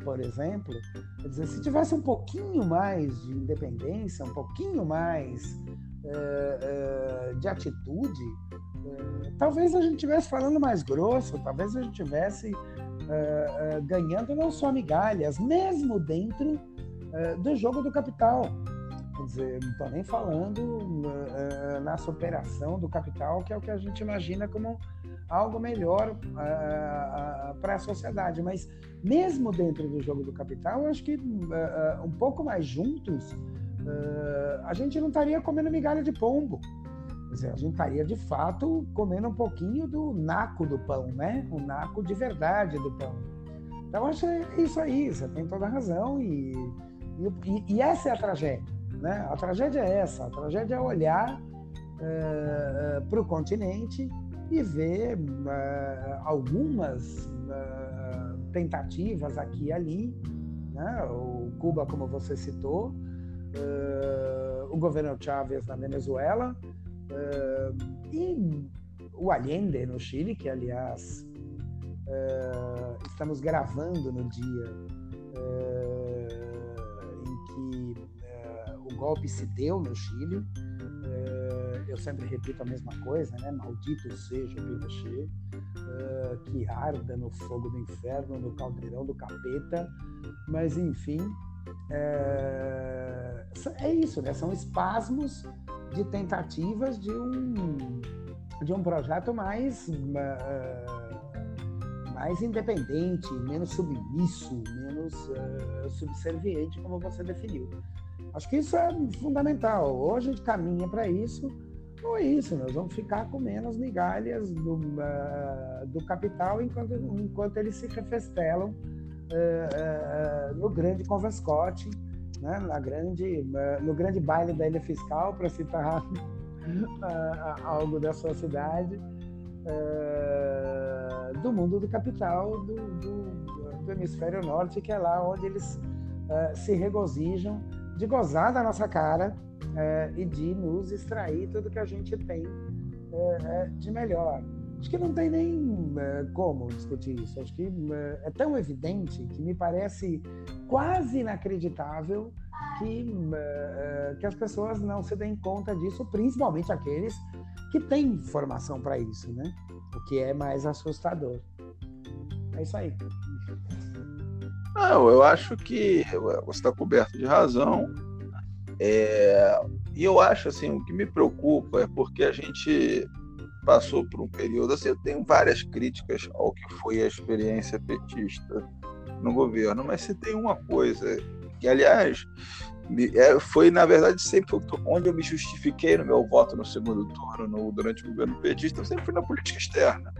por exemplo, quer dizer, se tivesse um pouquinho mais de independência, um pouquinho mais de atitude, talvez a gente estivesse falando mais grosso, talvez a gente estivesse uh, uh, ganhando não só migalhas, mesmo dentro uh, do jogo do capital. Quer dizer, não estou nem falando na superação do capital, que é o que a gente imagina como algo melhor para a sociedade. Mas mesmo dentro do jogo do capital, eu acho que um pouco mais juntos, a gente não estaria comendo migalha de pombo a gente estaria de fato comendo um pouquinho do naco do pão, né? O naco de verdade do pão. Então, acho é isso aí, você tem toda a razão. E, e, e essa é a tragédia. Né? A tragédia é essa: a tragédia é olhar uh, eh, para o continente e ver uh, algumas uh, tentativas aqui e ali. Né? O Cuba, como você citou, o governo Chávez na Venezuela, Uh, e o Allende no Chile, que aliás uh, estamos gravando no dia uh, em que o golpe se deu no Chile. eu sempre repito a mesma coisa, né? Maldito seja o Pinochet, que arda no fogo do inferno, no caldeirão do capeta. Mas enfim, é isso, né? São espasmos de tentativas de um, de um projeto mais, uh, mais independente, menos submisso, menos uh, subserviente, como você definiu. Acho que isso é fundamental. Ou a gente caminha para isso, ou é isso, nós vamos ficar com menos migalhas do, uh, do capital enquanto, enquanto eles se refestelam no grande convescote né, na grande, no grande baile da ilha fiscal, para citar <laughs> algo da sua cidade, uh, do mundo do capital do, do, do, hemisfério norte, que é lá onde eles uh, se regozijam de gozar da nossa cara uh, e de nos extrair tudo que a gente tem de melhor. Acho que não tem nem como discutir isso. Acho que é tão evidente que me parece quase inacreditável que, uh, que as pessoas não se deem conta disso, principalmente aqueles que têm formação para isso, né? O que é mais assustador. É isso aí. Não, eu acho que você está coberto de razão. É, e eu acho assim, o que me preocupa é porque a gente passou por um período assim, eu tenho várias críticas ao que foi a experiência petista no governo, mas se tem uma coisa que, aliás, é, foi, na verdade, sempre onde eu me justifiquei no meu voto no segundo turno, no, durante o governo petista, eu sempre fui na política externa.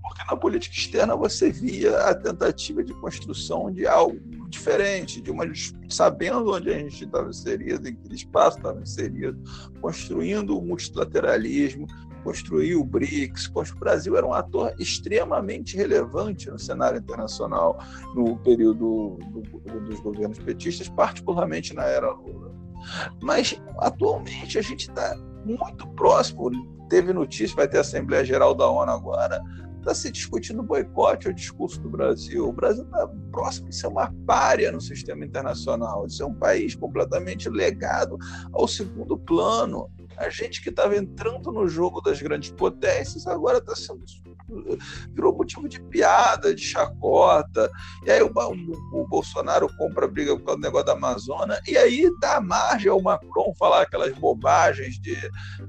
Porque na política externa você via a tentativa de construção de algo diferente, de uma sabendo onde a gente estava inserido, em que espaço estava inserido, construindo o multilateralismo, construiu o BRICS. O Brasil era um ator extremamente relevante no cenário internacional no período do, do, dos governos petistas, particularmente na era Lula. Mas atualmente a gente está muito próximo. Teve notícia, vai ter a Assembleia Geral da ONU agora. Está se discutindo boicote ao discurso do Brasil. O Brasil está próximo de ser uma párea no sistema internacional, de ser um país completamente legado ao segundo plano a gente que estava entrando no jogo das grandes potências agora está sendo virou motivo de piada, de chacota. E aí o, o, o Bolsonaro compra briga por causa do negócio da Amazônia, e aí dá margem ao Macron falar aquelas bobagens de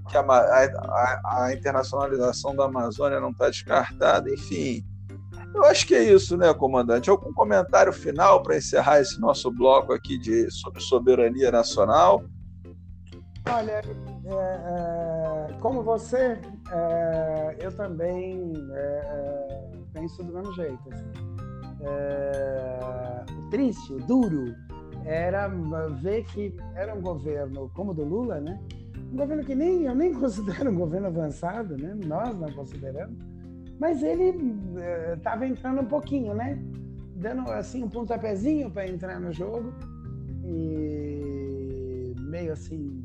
que a, a, a internacionalização da Amazônia não está descartada, enfim. Eu acho que é isso, né, comandante? Algum comentário final para encerrar esse nosso bloco aqui de sobre soberania nacional? Olha, é, é, como você, é, eu também é, é, penso do mesmo jeito. Assim. O triste, o duro, era ver que era um governo como o do Lula, né? um governo que nem eu nem <laughs> considero um governo avançado, né? Nós não consideramos, mas ele estava entrando um pouquinho, né? Dando assim um pontapézinho para entrar no jogo e meio assim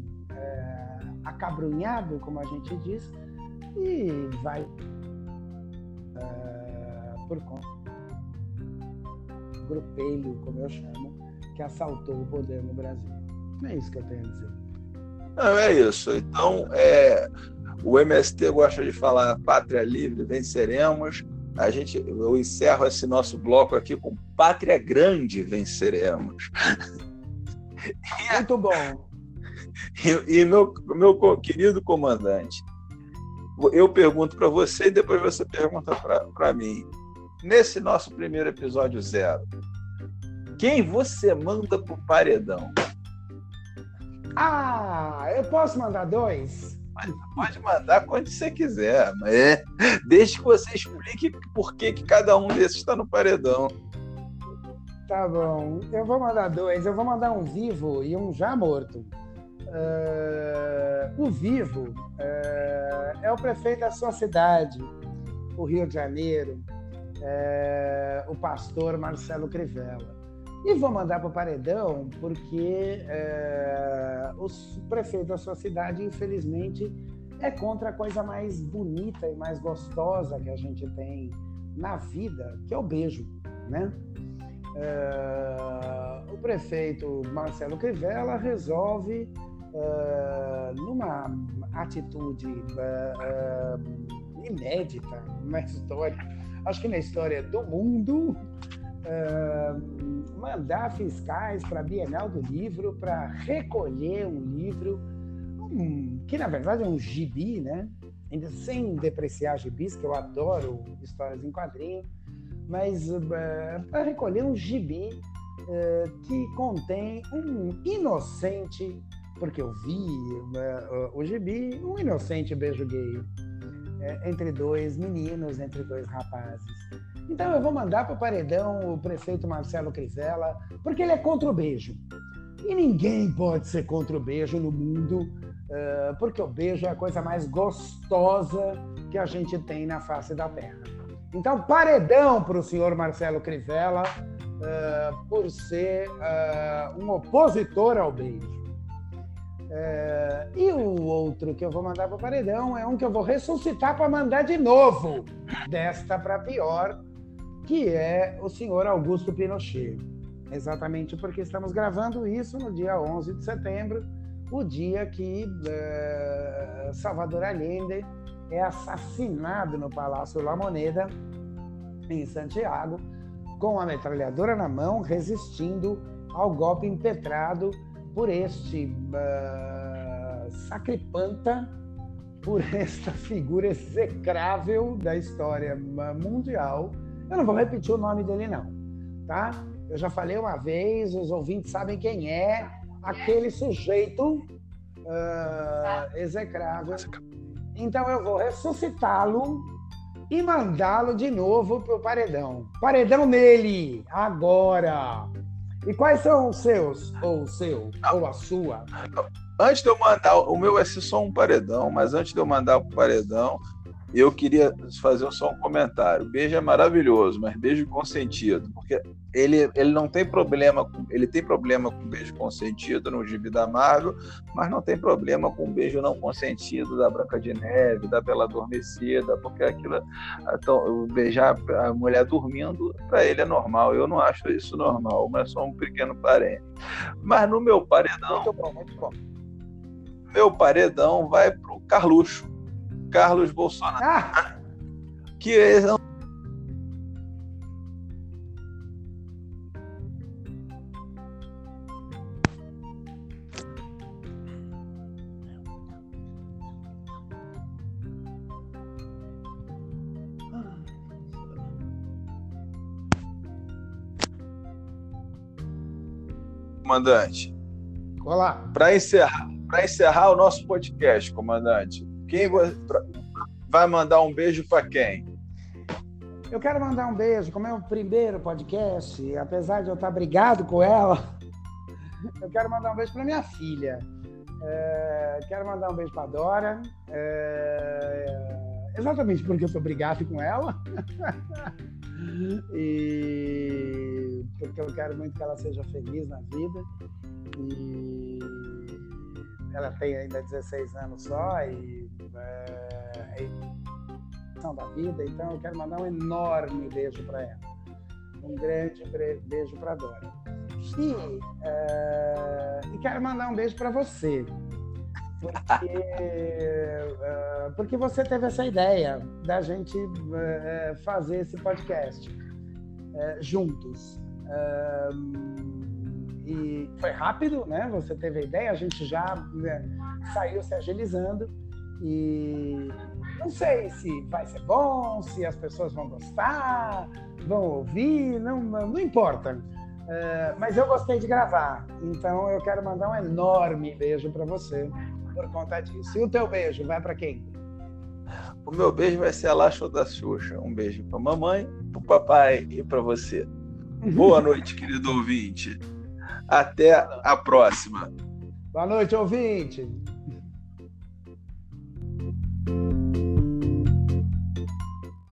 acabrunhado, como a gente diz, e vai é, por conta do grupelho, como eu chamo, que assaltou o poder no Brasil. É isso que eu tenho a dizer. Não, é isso. Então, é, o MST gosta de falar pátria livre, venceremos. A gente, eu encerro esse nosso bloco aqui com pátria grande, venceremos. <laughs> Muito bom. E, e meu, meu querido comandante, eu pergunto para você e depois você pergunta para mim. Nesse nosso primeiro episódio zero, quem você manda pro paredão? Ah, eu posso mandar dois? Pode mandar quando você quiser, mas é, desde que você explique por que, que cada um desses está no paredão. Tá bom, eu vou mandar dois. Eu vou mandar um vivo e um já morto. Uh, o vivo uh, é o prefeito da sua cidade, o Rio de Janeiro, uh, o pastor Marcelo Crivella. E vou mandar para o paredão porque é, o prefeito da sua cidade, infelizmente, é contra a coisa mais bonita e mais gostosa que a gente tem na vida, que é o beijo, né? É, o prefeito Marcelo Crivella resolve, é, numa atitude é, inédita na história, acho que na história do mundo, mandar fiscais para a Bienal do Livro para recolher um livro um, que, na verdade, é um gibi, né? Ainda sem depreciar gibis, que eu adoro histórias em quadrinho, mas uh, para recolher um gibi uh, que contém um inocente, porque eu vi uh, o gibi, um inocente beijo gay entre dois meninos, entre dois rapazes. Então eu vou mandar para o paredão o prefeito Marcelo Crivella, porque ele é contra o beijo. E ninguém pode ser contra o beijo no mundo, uh, porque o beijo é a coisa mais gostosa que a gente tem na face da Terra. Então, paredão para o senhor Marcelo Crivella, uh, por ser uh, um opositor ao beijo. E o outro que eu vou mandar para o paredão é um que eu vou ressuscitar para mandar de novo, desta para pior, que é o senhor Augusto Pinochet. Exatamente porque estamos gravando isso no dia 11 de setembro, o dia que uh, Salvador Allende é assassinado no Palácio La Moneda, em Santiago, com a metralhadora na mão, resistindo ao golpe impetrado por este uh, sacripanta, por <laughs> esta figura execrável da história mundial, eu não vou repetir o nome dele, não, tá? Eu já falei uma vez, os ouvintes sabem quem é aquele sujeito uh, execrável. Então eu vou ressuscitá-lo e mandá-lo de novo para o paredão. Paredão nele, agora! E quais são os seus? Ou o seu? Ou a sua? Antes de eu mandar, o meu é só um paredão, mas antes de eu mandar o paredão, eu queria fazer só um comentário. Beijo é maravilhoso, mas beijo consentido, porque ele, ele não tem problema com, ele tem problema com beijo consentido no gibi da Marvel, mas não tem problema com beijo não consentido da Branca de Neve, da Bela Adormecida, porque aquilo então, beijar a mulher dormindo para ele é normal. Eu não acho isso normal, mas só um pequeno parente. Mas no meu paredão, muito bom, muito bom. meu paredão vai pro Carluxo Carlos Bolsonaro. Ah! Que é comandante. Olá. Para encerrar, para encerrar o nosso podcast, comandante, quem vai mandar um beijo para quem? Eu quero mandar um beijo, como é o primeiro podcast, apesar de eu estar brigado com ela, <laughs> eu quero mandar um beijo para minha filha, É, quero mandar um beijo para Dora. É, exatamente porque eu sou brigado com ela. <laughs> e porque eu quero muito que ela seja feliz na vida. E ela tem ainda 16 anos só e é, é da vida, então eu quero mandar um enorme beijo para ela. Um grande beijo para Dora. E, é, e quero mandar um beijo para você. Porque, uh, porque você teve essa ideia da gente uh, fazer esse podcast uh, juntos. E foi rápido, né? Você teve a ideia, a gente já né, saiu se agilizando e não sei se vai ser bom, se as pessoas vão gostar, vão ouvir, não, não importa. Uh, mas eu gostei de gravar, então eu quero mandar um enorme beijo para você por conta disso. E o teu beijo vai para quem? O meu beijo vai ser a Lacho da Xuxa. Um beijo para mamãe, para o papai e para você. Boa noite, querido ouvinte. Até a próxima. Boa noite, ouvinte.